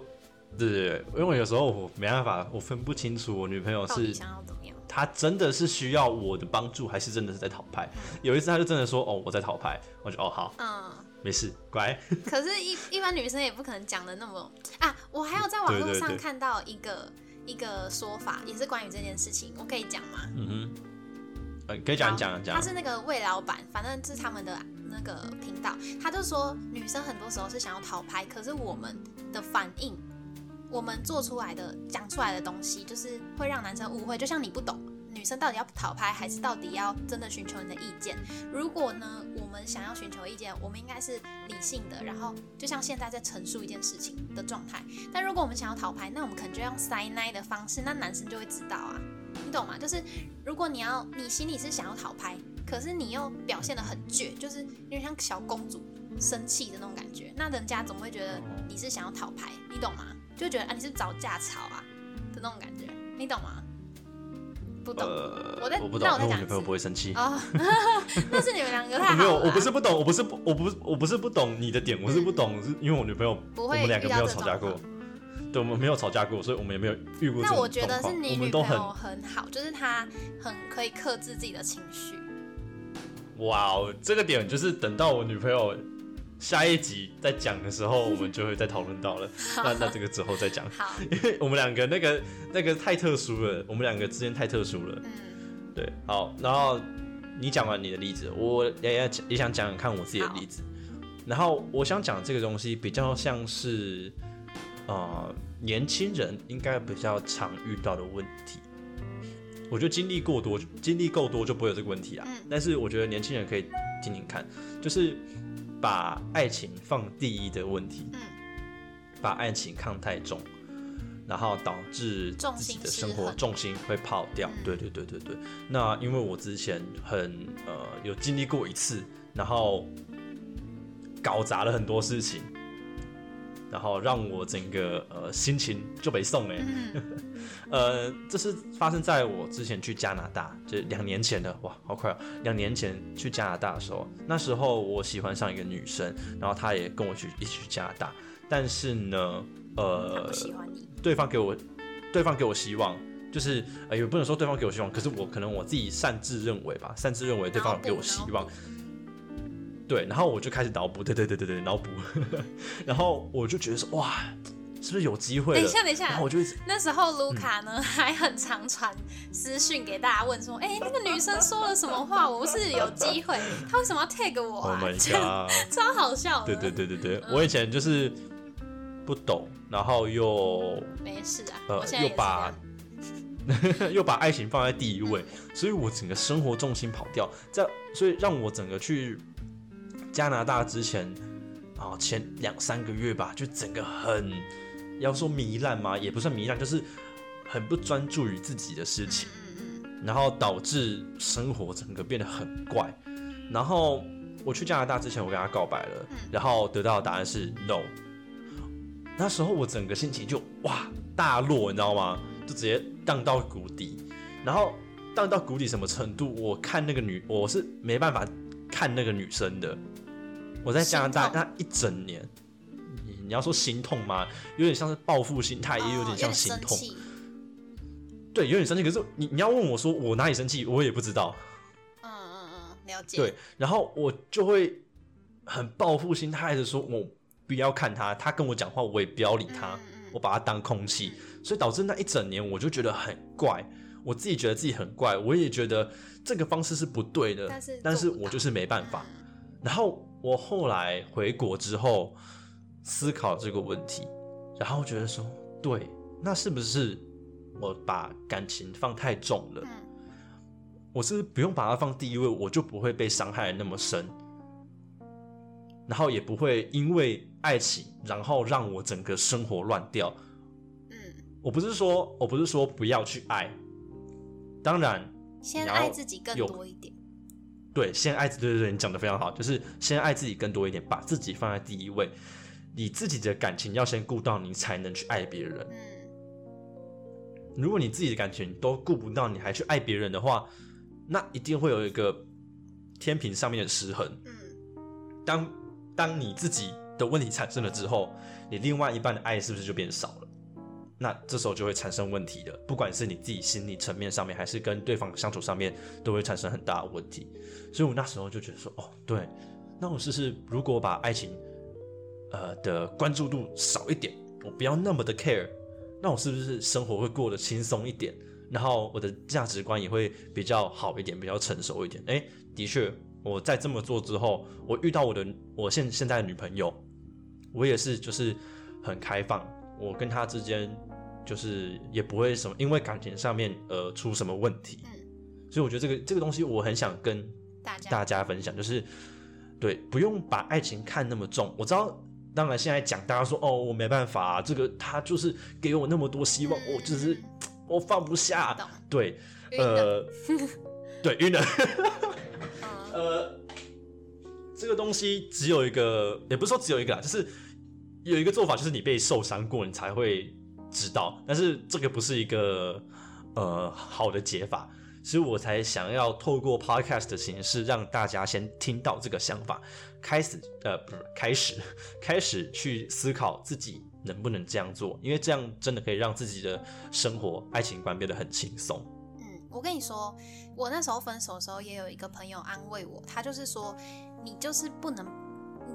对对对，因为有时候我没办法，我分不清楚我女朋友是想要怎么样？她真的是需要我的帮助，还是真的是在讨拍。有一次她就真的说：“哦，我在讨拍。”我就哦好，嗯。没事，乖。可是一，一般女生也不可能讲的那么啊。我还有在网络上看到一个一个说法，也是关于这件事情，我可以讲吗？嗯哼，呃，可以讲好讲讲他。是那个魏老板，反正这是他们的那个频道，他就说女生很多时候是想要讨拍，可是我们的反应，我们做出来的讲出来的东西，就是会让男生误会，就像你不懂。女生到底要讨拍，还是到底要真的寻求你的意见？如果呢，我们想要寻求意见，我们应该是理性的，然后就像现在在陈述一件事情的状态。但如果我们想要讨拍，那我们可能就用塞奶的方式，那男生就会知道啊，你懂吗？就是如果你要，你心里是想要讨拍，可是你又表现得很倔，就是有点像小公主生气的那种感觉，那人家总会觉得你是想要讨拍，你懂吗？就觉得啊你是找架吵啊的那种感觉，你懂吗？不懂。呃，我在我不懂那我，女朋友不会生气。哦，那是你们两个太好了啊。没有，我不是不懂，我不是不，我不是我不是不懂你的点，我是不懂，是因为我女朋友，我不会们两个没有吵架过，对，我们没有吵架过，所以我们也没有遇过这那我觉得是你女朋友很好，就是她很可以克制自己的情绪。哇哦，这个点就是等到我女朋友下一集在讲的时候，我们就会再讨论到了。那那这个之后再讲，好，因为我们两个那个那个太特殊了，我们两个之间太特殊了。嗯，对，好，然后你讲完你的例子，我也也也想讲讲看我自己的例子。然后我想讲这个东西比较像是，呃，年轻人应该比较常遇到的问题。我觉得经历过多，经历够多就不会有这个问题啊。嗯但是我觉得年轻人可以听听看，就是把爱情放第一的问题，嗯把爱情看太重，然后导致自己的生活重心会跑掉。嗯对对对对对。那因为我之前很呃有经历过一次，然后搞砸了很多事情，然后让我整个呃心情就被送哎、嗯。呃，这是发生在我之前去加拿大，就两年前的，哇，好快哦！两年前去加拿大的时候，那时候我喜欢上一个女生，然后她也跟我去一起去加拿大，但是呢，他呃，喜欢你，对方给我，对方给我希望，就是呃，也不能说对方给我希望，可是我可能我自己擅自认为吧，擅自认为对方有给我希望对，然后我就开始脑补，对对对对对，脑补，然后我就觉得说，哇，是不是有机会？等一下，等一下然后，我就一直那时候卢卡嗯呢、还很常传私讯给大家问说，哎、那个女生说了什么话？我是有机会，她为什么要 tag 我 Oh 啊？my god！超好笑的。对对，对对对，嗯我以前就是不懂，然后又没事啊，呃我现在又把 又把爱情放在第一位，所以我整个生活重心跑掉，在所以让我整个去加拿大之前啊前两三个月吧，就整个很要说糜烂嘛，也不算糜烂，就是很不专注于自己的事情。然后导致生活整个变得很怪。然后我去加拿大之前，我跟他告白了，嗯然后得到的答案是 no。那时候我整个心情就哇大落，你知道吗？就直接荡到谷底。然后荡到谷底什么程度？我看那个女，我是没办法看那个女生的。我在加拿大那一整年，你你要说心痛吗？有点像是报复心态，嗯，也有点像心痛。对，有点生气。可是你你要问我说我哪里生气，我也不知道。嗯嗯嗯，了解。对，然后我就会很报复心态的说，我不要看他，他跟我讲话，我也不要理他，嗯嗯我把他当空气，所以导致那一整年我就觉得很怪，我自己觉得自己很怪，我也觉得这个方式是不对的，但是但是我就是没办法。嗯然后我后来回国之后思考这个问题，然后觉得说，对，那是不是我把感情放太重了？嗯我是不是不用把它放第一位，我就不会被伤害那么深，然后也不会因为爱情，然后让我整个生活乱掉。嗯，我不是说，我不是说不要去爱，当然，先爱自己更多一点。对，先爱自，对对对，你讲的非常好，就是先爱自己更多一点，把自己放在第一位，你自己的感情要先顾到，你才能去爱别人。嗯如果你自己的感情都顾不到，你还去爱别人的话，那一定会有一个天平上面的失衡。嗯当当你自己的问题产生了之后，你另外一半的爱是不是就变少了？那这时候就会产生问题的，不管是你自己心理层面上面，还是跟对方相处上面，都会产生很大的问题。所以我那时候就觉得说，哦，对，那我试试，如果把爱情呃的关注度少一点，我不要那么的 care，那我是不是生活会过得轻松一点？然后我的价值观也会比较好一点，比较成熟一点。哎，的确，我在这么做之后，我遇到我的我现现在的女朋友，我也是就是很开放，我跟她之间就是也不会什么因为感情上面呃出什么问题，嗯，所以我觉得这个这个东西我很想跟大家。大家分享，就是对，不用把爱情看那么重。我知道，当然现在讲大家说哦，我没办法、这个他就是给我那么多希望，嗯我就是我放不下。懂。对，呃，对，晕了。嗯。呃，这个东西只有一个，也不是说只有一个啦，就是有一个做法，就是你被受伤过，你才会知道。但是这个不是一个呃好的解法，所以我才想要透过 podcast 的形式，让大家先听到这个想法，开始呃不是开始 开始去思考自己能不能这样做，因为这样真的可以让自己的生活爱情观变得很轻松。嗯，我跟你说，我那时候分手的时候，也有一个朋友安慰我，他就是说，你就是不能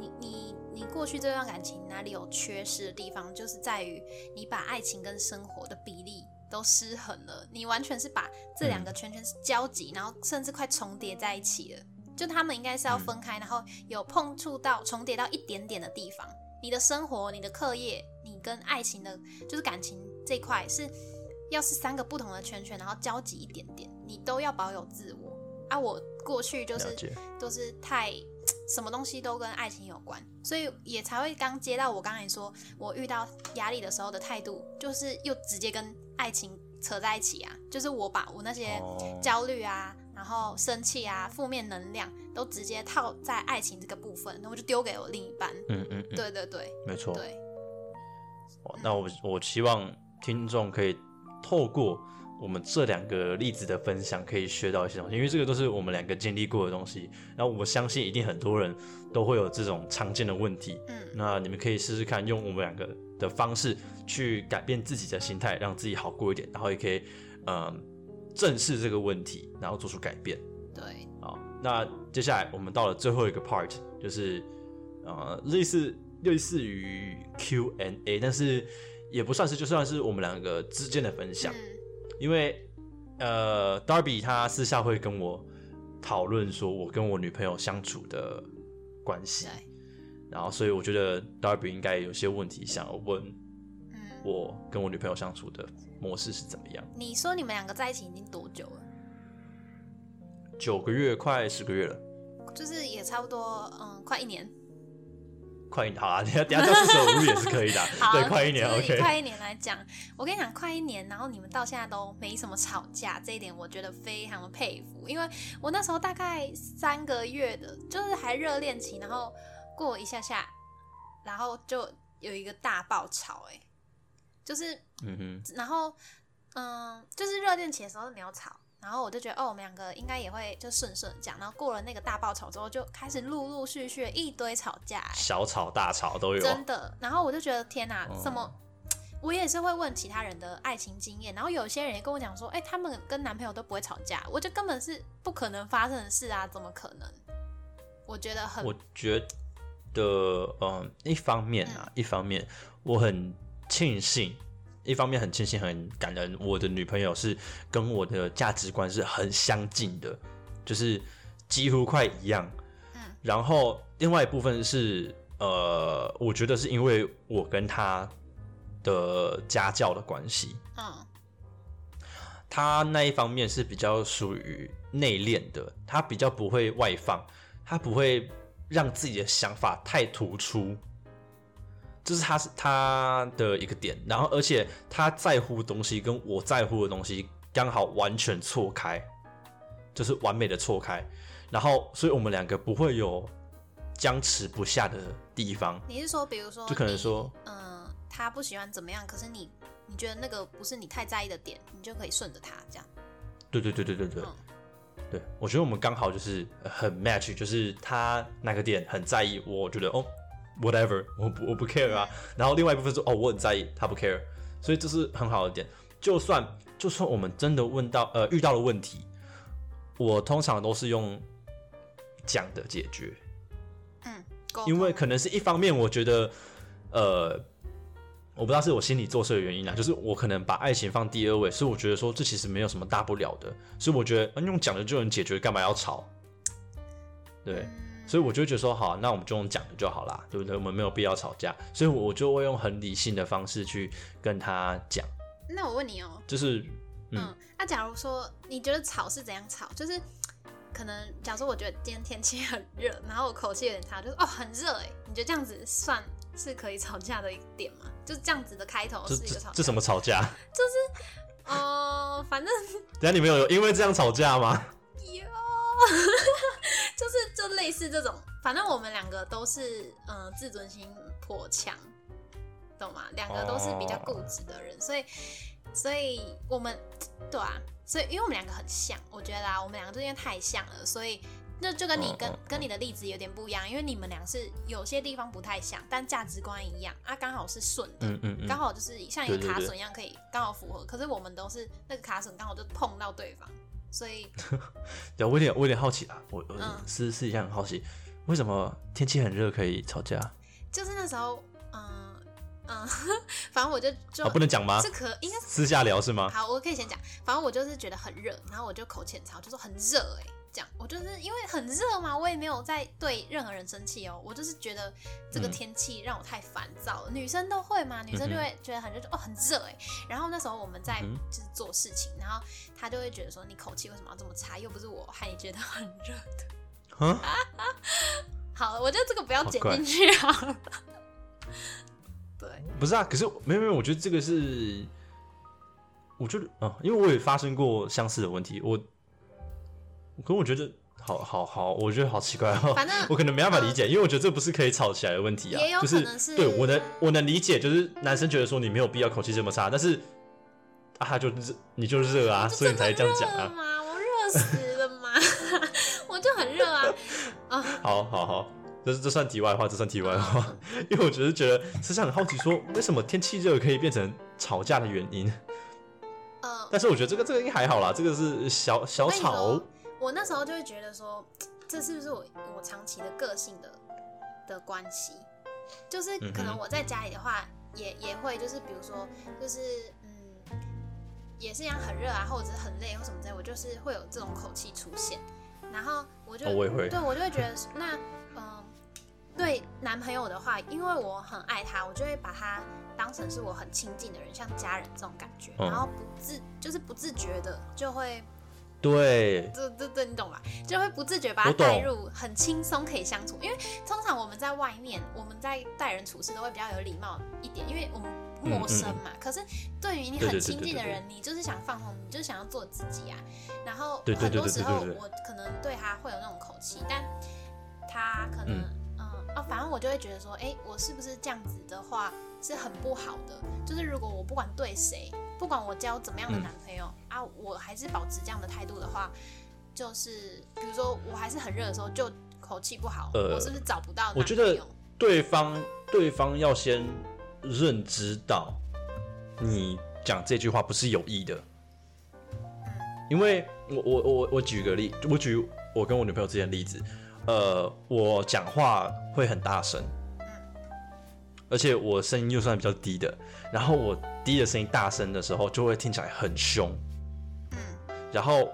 你你你过去这段感情哪里有缺失的地方，就是在于你把爱情跟生活的比例都失衡了，你完全是把这两个圈圈是交集，然后甚至快重叠在一起了。就他们应该是要分开，然后有碰触到重叠到一点点的地方。你的生活、你的课业、你跟爱情的，就是感情这块是，要是三个不同的圈圈，然后交集一点点，你都要保有自我啊。我过去就是都是太什么东西都跟爱情有关，所以也才会刚接到我刚才说我遇到压力的时候的态度，就是又直接跟爱情扯在一起啊。就是我把我那些焦虑啊。然后生气啊，负面能量都直接套在爱情这个部分，那我就丢给我另一半。嗯嗯，对对对，没错。对。那我我希望听众可以透过我们这两个例子的分享，可以学到一些东西，因为这个都是我们两个经历过的东西。然后我相信一定很多人都会有这种常见的问题。嗯。那你们可以试试看，用我们两个的方式去改变自己的心态，让自己好过一点，然后也可以，嗯。正视这个问题，然后做出改变。对，好，那接下来我们到了最后一个 part，就是呃，类似类似于 Q and A，但是也不算是，就算是我们两个之间的分享。因为呃，Darby 他私下会跟我讨论说我跟我女朋友相处的关系，然后所以我觉得 Darby 应该有些问题想要问，我跟我女朋友相处的。模式是怎么样？你说你们两个在一起已经多久了？九个月，快十个月了。就是也差不多，嗯，快一年。快一年，好啊，等下等下叫四舍五入也是可以的。对，快一年，OK。快一年来讲，我跟你讲，快一年，然后你们到现在都没什么吵架，这一点我觉得非常的佩服。因为我那时候大概三个月的，就是还热恋期，然后过一下下，然后就有一个大爆吵，哎。就是，嗯哼，然后，嗯，就是热恋期的时候你要吵，然后我就觉得，哦，我们两个应该也会就顺顺讲，然后过了那个大爆吵之后，就开始陆陆续续一堆吵架，小吵大吵都有，真的。然后我就觉得，天哪，怎么？我也是会问其他人的爱情经验，然后有些人也跟我讲说，哎，他们跟男朋友都不会吵架，我就根本是不可能发生的事啊，怎么可能？我觉得很，我觉得，嗯，一方面啊，一方面我很。庆幸，一方面很庆幸，很感恩。我的女朋友是跟我的价值观是很相近的，就是几乎快一样。嗯。然后另外一部分是，呃，我觉得是因为我跟她的家教的关系。嗯。她那一方面是比较属于内敛的，她比较不会外放，她不会让自己的想法太突出。这是他是他的一个点，然后而且他在乎东西跟我在乎的东西刚好完全错开，就是完美的错开，然后所以我们两个不会有僵持不下的地方。你是说，比如说，就可能说，嗯，他不喜欢怎么样，可是你你觉得那个不是你太在意的点，你就可以顺着他这样。对对对对对对，对我觉得我们刚好就是很 match，就是他那个点很在意，我觉得哦。Whatever，我不我不 care 啊。然后另外一部分说，哦，我很在意，他不 care，所以这是很好的点。就算就算我们真的问到呃遇到了问题，我通常都是用讲的解决。嗯，因为可能是一方面，我觉得呃，我不知道是我心理作祟的原因啊，就是我可能把爱情放第二位，所以我觉得说这其实没有什么大不了的，所以我觉得用讲的就能解决，干嘛要吵？对。所以我就觉得说好，那我们就用讲的就好啦，对不对？我们没有必要吵架，所以我就会用很理性的方式去跟他讲。那我问你哦，就是嗯，那假如说你觉得吵是怎样吵？就是可能假如说我觉得今天天气很热，然后我口气有点差，就是哦很热哎，你觉得这样子算是可以吵架的一点吗？就是这样子的开头是一个吵，这什么吵架？就是呃，反正 等下你们有因为这样吵架吗？有。就是就类似这种，反正我们两个都是嗯自尊心颇强，懂吗？两个都是比较固执的人，所以所以我们对啊，所以因为我们两个很像，我觉得啊，我们两个之间太像了，所以那就跟你跟跟你的例子有点不一样，因为你们俩是有些地方不太像，但价值观一样啊，刚好是顺的，嗯嗯，刚好就是像一个卡榫一样可以刚好符合，可是我们都是那个卡榫刚好就碰到对方。所以，对，我有点我有点好奇啊，我我私私底下很好奇，为什么天气很热可以吵架？就是那时候，嗯嗯，反正我就就、啊，不能讲吗是？可应该是私下聊是吗？好，我可以先讲。反正我就是觉得很热，然后我就口气很差，就说很热哎、这样我就是因为很热嘛，我也没有在对任何人生气哦，我就是觉得这个嗯天气让我太烦躁了。女生都会嘛，女生就会觉得很热，就哦很热哎。然后那时候我们在嗯就是做事情，然后他就会觉得说你口气为什么要这么差，又不是我害你觉得很热的。啊，好了，我觉得这个不要剪进去好了。对，不是啊，可是没有没有，我觉得这个是，我觉得啊、因为我也发生过相似的问题，我，可我觉得好好好，我觉得好奇怪哦。反正 我可能没办法理解，因为我觉得这不是可以吵起来的问题啊，也有就可能是对我能我能理解，就是男生觉得说你没有必要口气这么差，但是啊他就热你就热啊，所以你才这样讲啊。我热死了嘛，我就很热啊。啊，好好好，这这算题外话，这算题外话，因为我只是觉得实际上很好奇，说为什么天气热可以变成吵架的原因。呃，但是我觉得这个这个应该还好啦，这个是小小吵说，我那时候就会觉得说，这是不是我我长期的个性的的关系？就是可能我在家里的话，也也会就是比如说，就是嗯，也是一样很热啊，或者是很累或什么之类，我就是会有这种口气出现，然后我就、哦我也会对我就会觉得那嗯。对男朋友的话，因为我很爱他，我就会把他当成是我很亲近的人，像家人这种感觉，嗯然后不自就是不自觉的就会对，对对对，你懂吧？就会不自觉把他带入很轻松可以相处，因为通常我们在外面，我们在待人处事都会比较有礼貌一点，因为我们陌生嘛。可是对于你很亲近的对对人，你就是想放松，你就是想要做自己啊。然后很多时候我可能对他会有那种口气，但他可能嗯嗯啊，反正我就会觉得说，哎，我是不是这样子的话是很不好的？就是如果我不管对谁，不管我交怎么样的嗯男朋友、啊，我还是保持这样的态度的话，就是比如说我还是很热的时候，就口气不好，呃我是不是找不到男朋友？我觉得对方对方要先认知到你讲这句话不是有意的，因为我我我我举个例，我举我跟我女朋友之间的例子，呃，我讲话会很大声，而且我声音又算比较低的，然后我低的声音大声的时候，就会听起来很凶，嗯。然后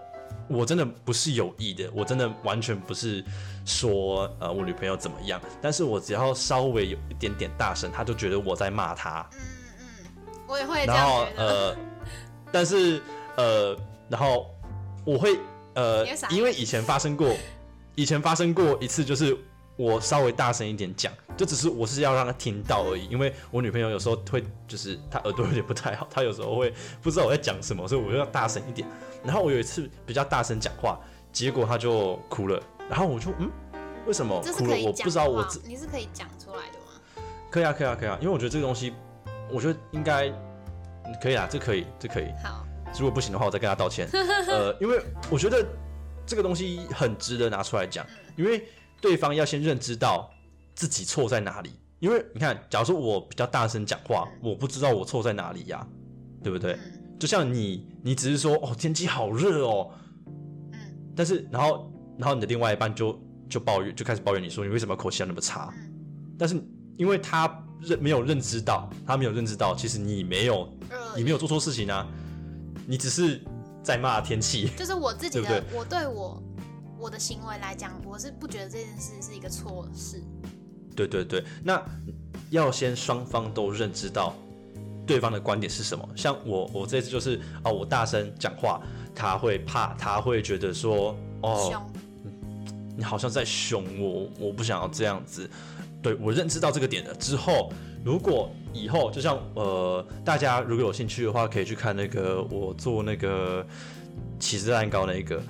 我真的不是有意的，我真的完全不是说呃我女朋友怎么样，但是我只要稍微有一点点大声，她就觉得我在骂她，嗯嗯，我也会这然后。呃，但是呃，然后我会呃因为以前发生过，以前发生过一次，就是我稍微大声一点讲，就只是我是要让她听到而已，因为我女朋友有时候会就是她耳朵有点不太好，她有时候会不知道我在讲什么，所以我就要大声一点。然后我有一次比较大声讲话，结果她就哭了，然后我就嗯。为什么哭了？我不知道我你是可以讲出来的吗？可以啊，可以啊，可以啊，因为我觉得这个东西，我觉得应该嗯可以啊，这可以，这可以。好，如果不行的话，我再跟她道歉。呃，因为我觉得这个东西很值得拿出来讲，因为对方要先认知到自己错在哪里。因为你看，假如说我比较大声讲话，我不知道我错在哪里呀、对不对？嗯就像你，你只是说哦天气好热哦，嗯但是然后然后你的另外一半就就抱怨，就开始抱怨你说你为什么口气要那么差？嗯但是因为他认没有认知到，他没有认知到，其实你没有你没有做错事情啊，你只是在骂天气。就是我自己的，对不我对我我的行为来讲，我是不觉得这件事是一个错事。对对对，那要先双方都认知到对方的观点是什么。像我，我这次就是哦，我大声讲话，他会怕，他会觉得说哦，你好像在凶我，我不想要这样子。对我认知到这个点了之后，如果以后就像呃，大家如果有兴趣的话，可以去看那个我做那个起司蛋糕那个，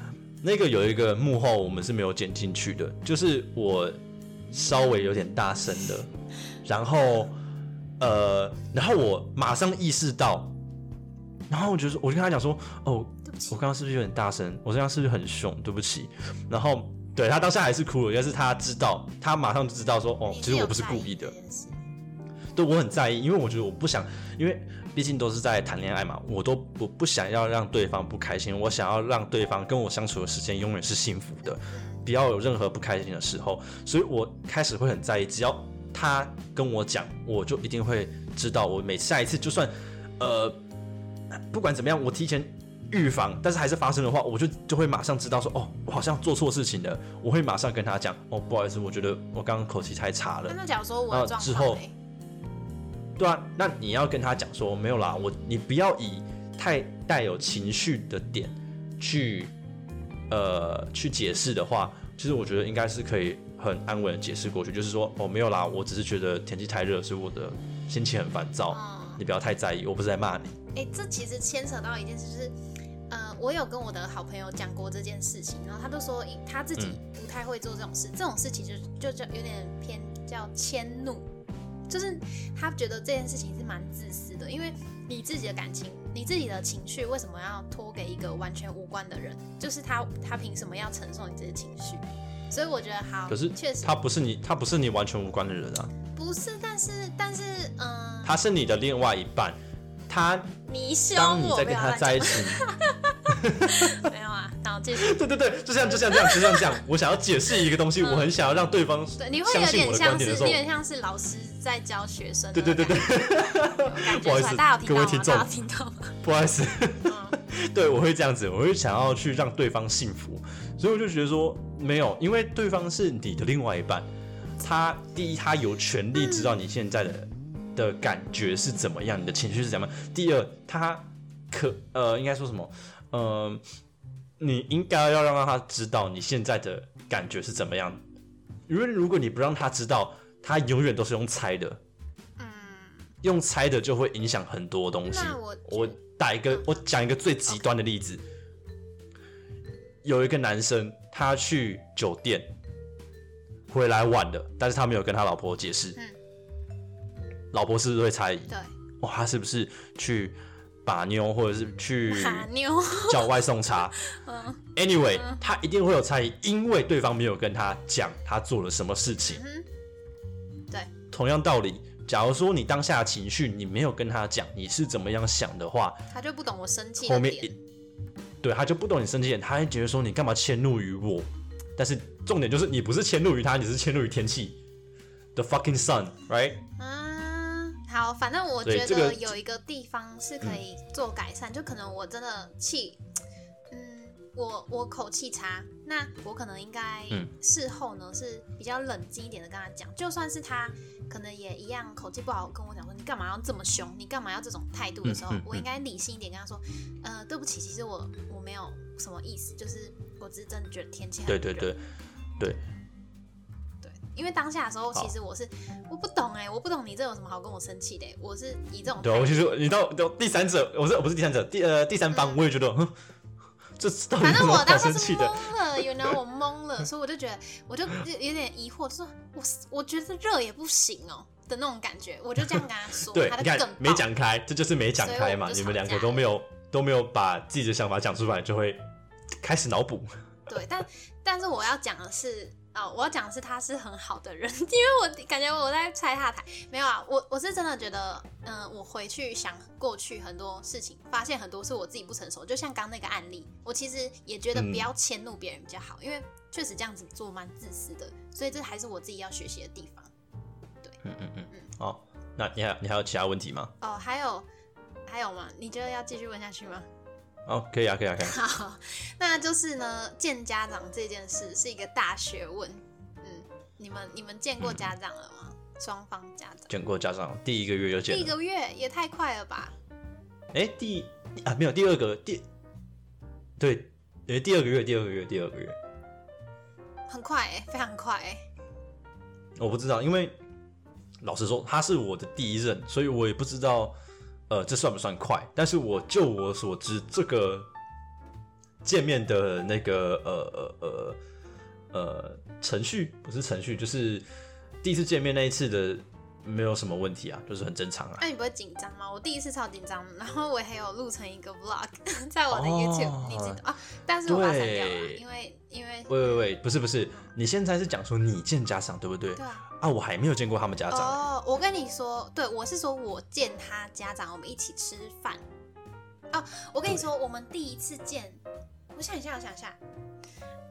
那个有一个幕后我们是没有剪进去的，就是我稍微有点大声的，然后呃，然后我马上意识到，然后我就说，我就跟他讲说，哦，我，刚刚是不是有点大声？我这样是不是很凶？对不起。然后对他当下还是哭了，但是他知道，他马上就知道说，哦，其实我不是故意的。对我很在意，因为我觉得我不想，因为毕竟都是在谈恋爱嘛，我都我不想要让对方不开心，我想要让对方跟我相处的时间永远是幸福的。不要有任何不开心的时候，所以我开始会很在意，只要他跟我讲，我就一定会知道，我每下一次就算呃不管怎么样，我提前预防，但是还是发生的话，我就就会马上知道说，哦，我好像做错事情了，我会马上跟他讲，哦，不好意思，我觉得我刚刚口气太差了。那假如说我之后对啊，那你要跟他讲说没有啦，我你不要以太带有情绪的点去呃去解释的话，其实我觉得应该是可以很安稳的解释过去，就是说哦没有啦，我只是觉得天气太热，所以我的心情很烦躁，嗯，你不要太在意，我不是在骂你。哎、这其实牵扯到一件事，就是，呃，我有跟我的好朋友讲过这件事情，然后他都说他自己嗯。不太会做这种事，这种事情就就叫有点偏叫迁怒，就是他觉得这件事情是蛮自私的，因为你自己的感情、你自己的情绪为什么要托给一个完全无关的人？就是他他凭什么要承受你这些情绪？所以我觉得好，可是确实他不是你，他不是你完全无关的人啊，不是，但是但是嗯，他是你的另外一半，他当你在跟他在一起，讲 没有啊，然后继续。对对对，就像就像这样，就像这样，我想要解释一个东西，我很想要让对方对，你会有点像是，有，点像是老师在教学生对的对对对，不好意思？各位听众。大家听到吗？不好意思。嗯。对，我会这样子，我会想要去让对方幸福，所以我就觉得说没有，因为对方是你的另外一半，他第一他有权利知道你现在的、的感觉是怎么样，你的情绪是怎么样；第二，他可呃应该说什么，呃，你应该要让他知道你现在的感觉是怎么样，因为如果你不让他知道，他永远都是用猜的，嗯，用猜的就会影响很多东西。那我我打一个，我讲一个最极端的例子，有一个男生他去酒店回来晚了，但是他没有跟他老婆解释，嗯。老婆是不是会猜疑？对。哇，他是不是去把妞，或者是去，叫外送茶 嗯？Anyway，他一定会有猜疑，因为对方没有跟他讲他做了什么事情。嗯对，同样道理，假如说你当下的情绪你没有跟他讲你是怎么样想的话，他就不懂我生气后面，对他就不懂你生气点，他会觉得说你干嘛迁怒于我？但是重点就是你不是迁怒于他，你是迁怒于天气。The fucking sun，right？嗯，好，反正我觉得有一个地方是可以做改善，就可能我真的气，嗯，我我口气差，那我可能应该嗯。事后呢是比较冷静一点的跟他讲，就算是他可能也一样口气不好，跟我讲说你干嘛要这么凶，你干嘛要这种态度的时候，嗯嗯我应该理性一点跟他说，呃，对不起，其实我我没有什么意思，就是我只是真的觉得天气很对对对，对，因为当下的时候，其实我是我不懂哎、我不懂你这有什么好跟我生气的、我是以这种对啊，我其实你到到第三者，我是我不是第三者，第呃第三方，我也觉得，哼，这到反正我当时是生气的？懵了，有 know 我懵了，所以我就觉得，我就有有点疑惑，就说我我觉得热也不行哦、的那种感觉，我就这样跟他说，对，他你看没讲开，这就是没讲开嘛，你们两个都没有都没有把自己的想法讲出来，就会开始脑补。对，但但是我要讲的是，哦，我要讲的是他是很好的人，因为我感觉我在拆他台，没有啊，我我是真的觉得，嗯、我回去想过去很多事情，发现很多是我自己不成熟，就像刚那个案例，我其实也觉得嗯不要迁怒别人比较好，因为确实这样子做蛮自私的，所以这还是我自己要学习的地方。对嗯嗯嗯，好，那你还你还有其他问题吗？哦，还有还有吗？你觉得要继续问下去吗？哦，可以啊，可以啊，可以啊。好，那就是呢，见家长这件事是一个大学问。嗯，你们你们见过家长了吗？双、方家长，见过家长，第一个月就见了。第一个月也太快了吧？哎、第啊没有第二个第，对，哎，第二个月，第二个月，第二个月，很快哎、非常快哎、我不知道，因为老实说，他是我的第一任，所以我也不知道，呃，这算不算快？但是我就我所知，这个见面的那个呃呃呃呃程序不是程序，就是第一次见面那一次的没有什么问题啊，就是很正常啊。那你不会紧张吗？我第一次超紧张，然后我还有录成一个 vlog 在我的哦 YouTube，、你知道啊？但是我把它删掉了，因为因为喂喂喂，不是不是，你现在是讲说你见家长对不对？对啊。啊，我还没有见过他们家长。哦，我跟你说，对我是说我见他家长，我们一起吃饭。哦，我跟你说，我们第一次见，我想一下，我想一下，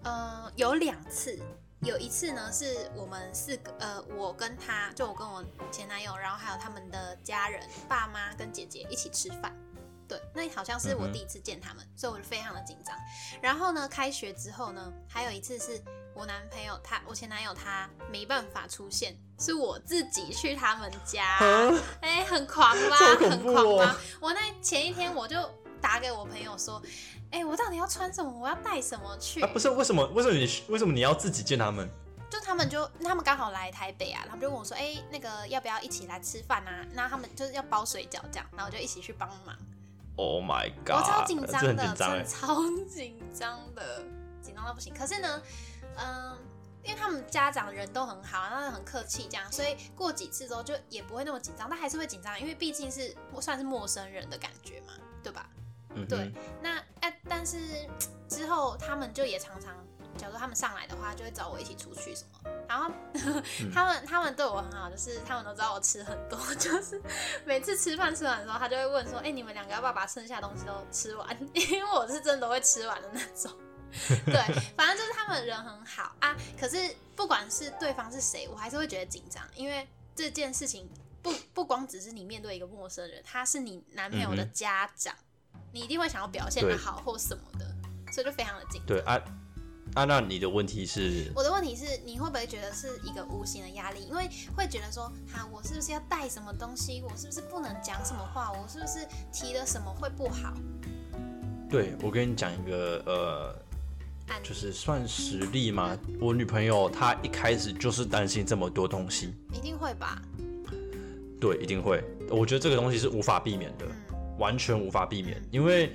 呃，有两次，有一次呢是我们四个，呃，我跟他就我跟我前男友，然后还有他们的家人、爸妈跟姐姐一起吃饭。对，那好像是我第一次见他们，所以我就非常的紧张。然后呢，开学之后呢，还有一次是我男朋友他，我前男友他没办法出现，是我自己去他们家，啊，哎、很狂吧，很狂吧。我那前一天我就打给我朋友说，哎、我到底要穿什么？我要带什么去？啊不是为什么？为什么你为什么你要自己见他们？就他们就他们刚好来台北啊，他们就问我说，哎、那个要不要一起来吃饭啊？那他们就是要包水饺这样，然后我就一起去帮忙。Oh my god！我超紧张的，真的。超紧张的，紧张到不行。可是呢，嗯、因为他们家长人都很好，然后很客气这样，所以过几次之后就也不会那么紧张，但还是会紧张，因为毕竟是算是陌生人的感觉嘛？嗯对，那哎、但是之后他们就也常常，假如说他们上来的话，就会找我一起出去什么。然后 他们他们对我很好，就是他们都知道我吃很多，就是每次吃饭吃完的时候，他就会问说：“哎、你们两个要不要把剩下的东西都吃完？” 因为我是真的都会吃完的那种。对，反正就是他们人很好啊。可是不管是对方是谁，我还是会觉得紧张，因为这件事情不不光只是你面对一个陌生人，他是你男朋友的家长，你一定会想要表现的好或什么的，所以就非常的紧张。对啊啊，那你的问题是？我的问题是，你会不会觉得是一个无形的压力？因为会觉得说，哈，我是不是要带什么东西？我是不是不能讲什么话？我是不是提了什么会不好？对我跟你讲一个呃，就是算实力嘛。我女朋友她一开始就是担心这么多东西，一定会吧？对，一定会。我觉得这个东西是无法避免的，嗯完全无法避免，因为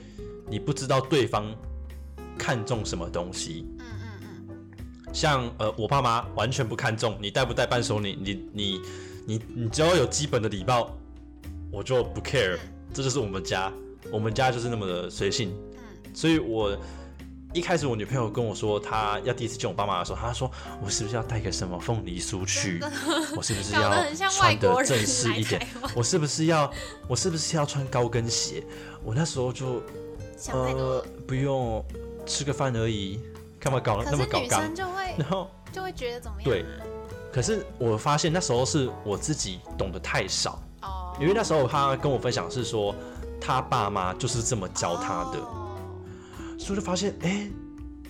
你不知道对方看重什么东西。嗯嗯嗯，像呃，我爸妈完全不看重你带不带伴手礼，你你你你只要有基本的礼貌，我就不 care。这就是我们家，我们家就是那么的随性。嗯所以我一开始我女朋友跟我说她要第一次见我爸妈的时候，她说我是不是要带个什么凤梨酥去？我是不是要穿的正式一点我是不是要我是不是要穿高跟鞋？我那时候就呃。不用吃个饭而已，干嘛搞可那么搞 然后就会觉得怎么样、啊？对可是我发现那时候是我自己懂得太少，哦，因为那时候他跟我分享是说他爸妈就是这么教他的，哦所以就发现哎、诶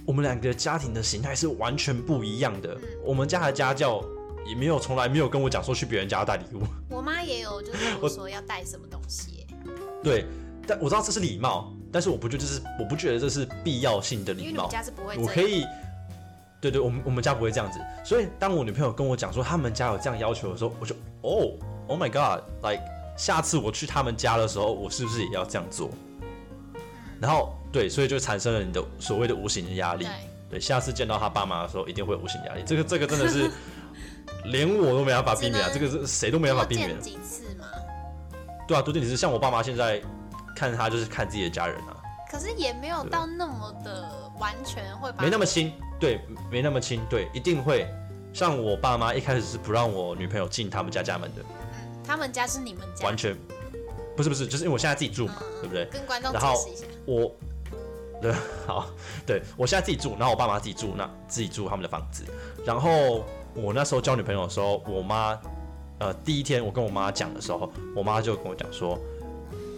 我们两个家庭的形态是完全不一样的。我们家的家教也没有从来没有跟我讲说去别人家带礼物，我妈也有就是说要带什么东西耶，对，但我知道这是礼貌，但是我不觉得这是我不觉得这是必要性的礼貌。家是不会。我可以，对对，我们我们家不会这样子。所以当我女朋友跟我讲说他们家有这样要求的时候，我就哦，Oh my God，like 下次我去他们家的时候，我是不是也要这样做？然后对，所以就产生了你的所谓的无形的压力。对，对，下次见到他爸妈的时候，一定会有无形压力。这个这个真的是 连我都没办法避免啊，这个是谁都没办法避免几次嘛。对啊，多见几次像我爸妈现在看他就是看自己的家人啊，可是也没有到那么的完全会把没那么亲，对，没那么亲，对，一定会。像我爸妈一开始是不让我女朋友进他们家家门的，嗯，他们家是你们家，完全不是不是，就是因为我现在自己住嘛，对不对？跟观众然后解释一下。我，对，好，对我现在自己住，然后我爸妈自己住，那自己住他们的房子。然后我那时候交女朋友的时候，我妈，呃，第一天我跟我妈讲的时候，我妈就跟我讲说，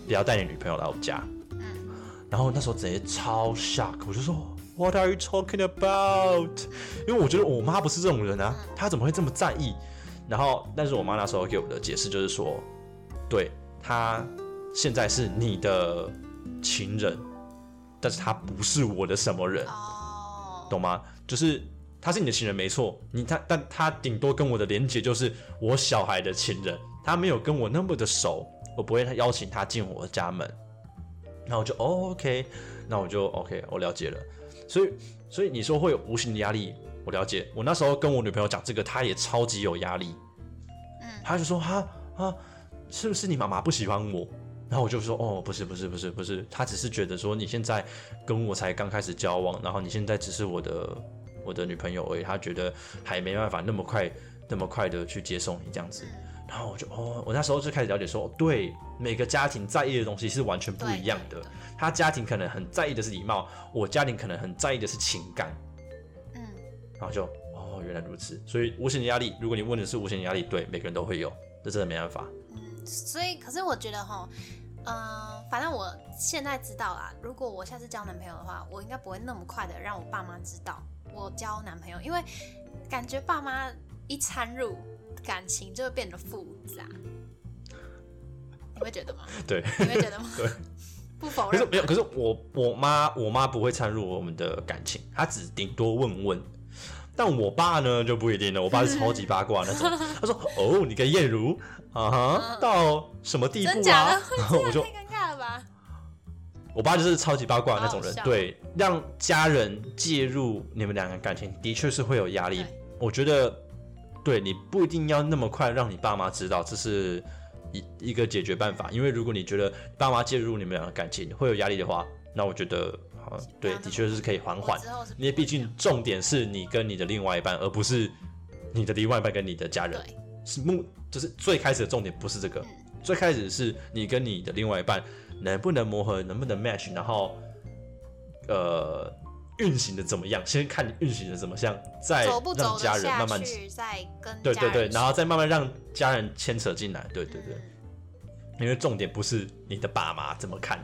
不要带你女朋友来我家。嗯然后那时候直接超 shock，我就说 What are you talking about？因为我觉得我妈不是这种人啊，她怎么会这么在意？然后，但是我妈那时候给我的解释就是说，对她现在是你的情人，但是他不是我的什么人，哦，懂吗？就是他是你的情人没错，你他但他顶多跟我的连接就是我小孩的情人，他没有跟我那么的熟，我不会邀请他进我的家门。那我就哦 OK，那我就 OK，我了解了。所以所以你说会有无形的压力，我了解。我那时候跟我女朋友讲这个，她也超级有压力。嗯她就说哈啊，是不是你妈妈不喜欢我？然后我就说哦，不是不是不是不是，他只是觉得说你现在跟我才刚开始交往，然后你现在只是我的我的女朋友而已，他觉得还没办法那么快那么快的去接受你这样子。然后我就哦，我那时候就开始了解说，哦对，每个家庭在意的东西是完全不一样的。他家庭可能很在意的是礼貌，我家庭可能很在意的是情感。嗯然后就哦，原来如此。所以无形的压力，如果你问的是无形的压力，对，每个人都会有，这真的没办法。嗯，所以可是我觉得哈，嗯，反正我现在知道啦，如果我下次交男朋友的话，我应该不会那么快的让我爸妈知道我交男朋友，因为感觉爸妈一掺入感情就会变得复杂。你会觉得吗？对，你会觉得吗？对。不否认。可是没有，可是我我妈我妈不会掺入我们的感情，她只顶多问问。但我爸呢就不一定了，我爸是超级八卦那种。他说：“哦，你跟燕如啊哈到什么地步啊？” 我就太尴尬了吧。我爸就是超级八卦那种人，对，让家人介入你们两个感情，的确是会有压力。我觉得，对你不一定要那么快让你爸妈知道，这是。一一个解决办法，因为如果你觉得爸妈介入你们两个感情会有压力的话，那我觉得，好，对，的确是可以缓缓。因为毕竟重点是你跟你的另外一半，而不是你的另外一半跟你的家人。是目，就是最开始的重点不是这个，最开始是你跟你的另外一半能不能磨合，能不能 match，然后，呃，运行的怎么样？先看运行的怎么样，再让家人慢慢再跟对对对，然后再慢慢让家人牵扯进来。对对对。因为重点不是你的爸妈怎么看，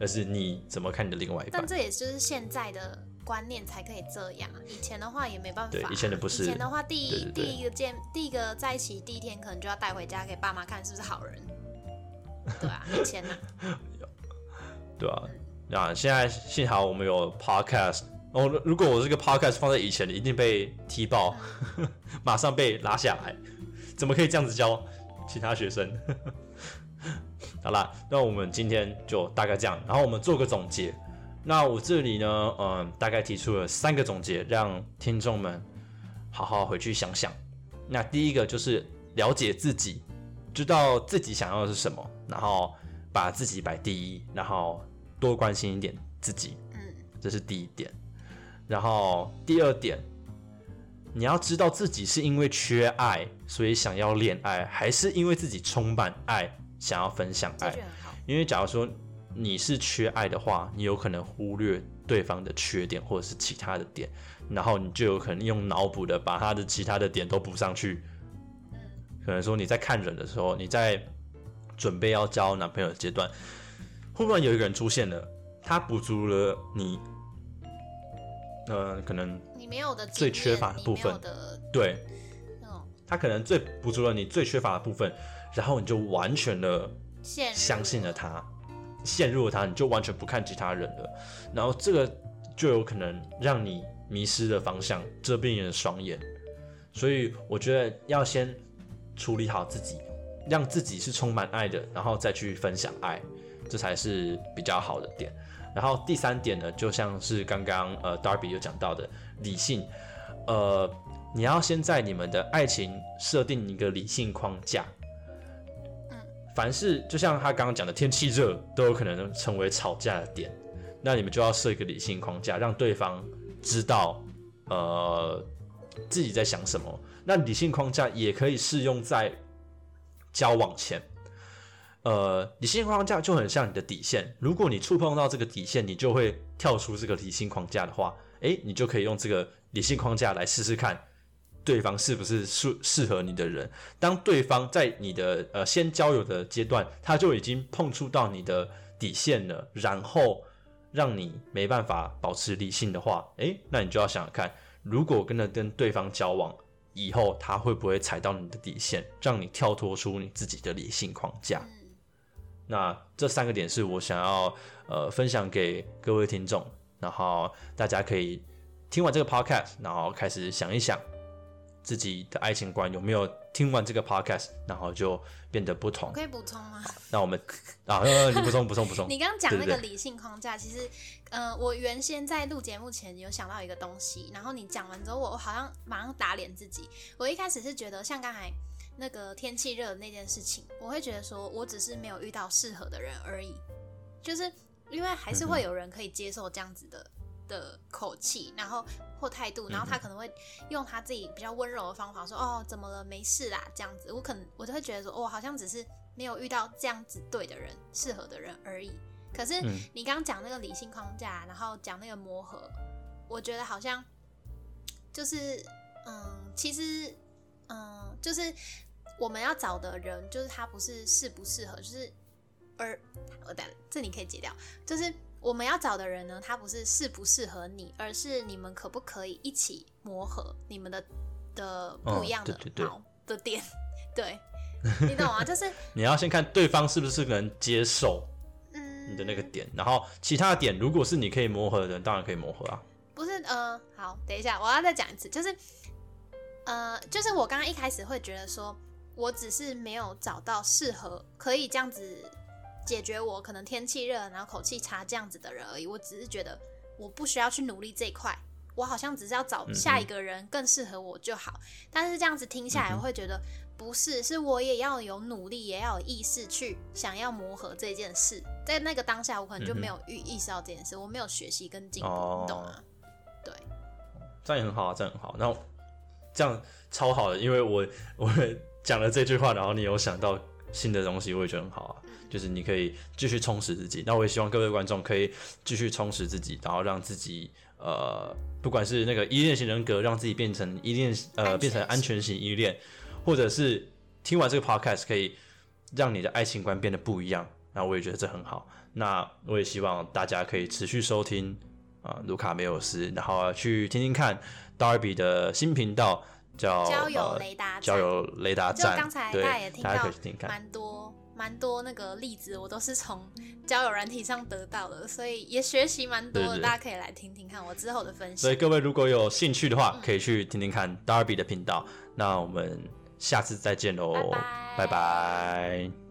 而是你怎么看你的另外一半。但这也就是现在的观念才可以这样，以前的话也没办法。对，以前的不是。以前的话，第一第一个见，第一个在一起第一天，可能就要带回家给爸妈看是不是好人。对啊，以前呢。对啊，那现在幸好我们有 podcast 哦。如果我这个 podcast 放在以前，一定被踢爆，马上被拉下来。怎么可以这样子教其他学生？好啦，那我们今天就大概这样，然后我们做个总结。那我这里呢，嗯，大概提出了三个总结，让听众们好好回去想想。那第一个就是了解自己，知道自己想要的是什么，然后把自己摆第一，然后多关心一点自己。嗯，这是第一点。然后第二点，你要知道自己是因为缺爱，所以想要恋爱，还是因为自己充满爱？想要分享爱，因为假如说你是缺爱的话，你有可能忽略对方的缺点或者是其他的点，然后你就有可能用脑补的把他的其他的点都补上去。可能说你在看人的时候，你在准备要交男朋友的阶段，忽然有一个人出现了，他补足了你，呃，可能你没有的最缺乏的部分，对，他可能最补足了你最缺乏的部分。然后你就完全的相信了他，陷入了他，你就完全不看其他人了。然后这个就有可能让你迷失了方向，遮蔽你的双眼。所以我觉得要先处理好自己，让自己是充满爱的，然后再去分享爱，这才是比较好的点。然后第三点呢，就像是刚刚呃 Darby 有讲到的理性，呃，你要先在你们的爱情设定一个理性框架。凡是就像他刚刚讲的，天气热都有可能成为吵架的点，那你们就要设一个理性框架，让对方知道，呃，自己在想什么。那理性框架也可以适用在交往前，呃，理性框架就很像你的底线，如果你触碰到这个底线，你就会跳出这个理性框架的话，诶，你就可以用这个理性框架来试试看。对方是不是适适合你的人？当对方在你的呃先交友的阶段，他就已经碰触到你的底线了，然后让你没办法保持理性的话，诶，那你就要想想看，如果跟着跟对方交往以后，他会不会踩到你的底线，让你跳脱出你自己的理性框架？那这三个点是我想要呃分享给各位听众，然后大家可以听完这个 podcast，然后开始想一想。自己的爱情观有没有听完这个 podcast，然后就变得不同？可以补充吗？那我们 啊，你补充补充补充。你刚刚讲那个理性框架，其实，呃，我原先在录节目前有想到一个东西，然后你讲完之后，我好像马上打脸自己。我一开始是觉得，像刚才那个天气热的那件事情，我会觉得说我只是没有遇到适合的人而已，就是因为还是会有人可以接受这样子的。的口气，然后或态度，然后他可能会用他自己比较温柔的方法说：“哦，怎么了？没事啦。”这样子，我可能我就会觉得说：“哦，好像只是没有遇到这样子对的人、适合的人而已。”可是你刚刚讲那个理性框架，然后讲那个磨合，我觉得好像就是嗯，其实嗯，就是我们要找的人，就是他不是适不适合，就是而我等这你可以解掉，就是我们要找的人呢，他不是适不适合你，而是你们可不可以一起磨合你们的的不一样的嗯对对对好的点，对你懂吗？就是 你要先看对方是不是能接受嗯，你的那个点，然后其他的点如果是你可以磨合的人，当然可以磨合啊。不是，呃，好，等一下，我要再讲一次，就是，呃，就是我刚刚一开始会觉得说，我只是没有找到适合可以这样子解决我可能天气热，然后口气差这样子的人而已。我只是觉得我不需要去努力这一块，我好像只是要找下一个人更适合我就好。但是这样子听下来，我会觉得不是，是我也要有努力，也要有意识去想要磨合这件事。在那个当下，我可能就没有意意识到这件事，我没有学习跟进步，哦你懂吗？对。这样也很好啊，这样很好。那这样超好的，因为我我讲了这句话，然后你有想到新的东西，我也觉得很好啊。就是你可以继续充实自己。那我也希望各位观众可以继续充实自己，然后让自己呃，不管是那个依恋型人格，让自己变成依恋呃变成安全型依恋，或者是听完这个 podcast 可以让你的爱情观变得不一样。那我也觉得这很好。那我也希望大家可以持续收听啊、卢卡梅尔斯，然后去听听看 Darby 的新频道叫交友呃雷达站交友雷达就站，刚才对大家也听到。蛮多蛮多那个例子，我都是从交友软体上得到的，所以也学习蛮多的。对对大家可以来听听看我之后的分析所以。各位如果有兴趣的嗯话，可以去听听看 Darby 的频道。那我们下次再见喽，拜拜拜拜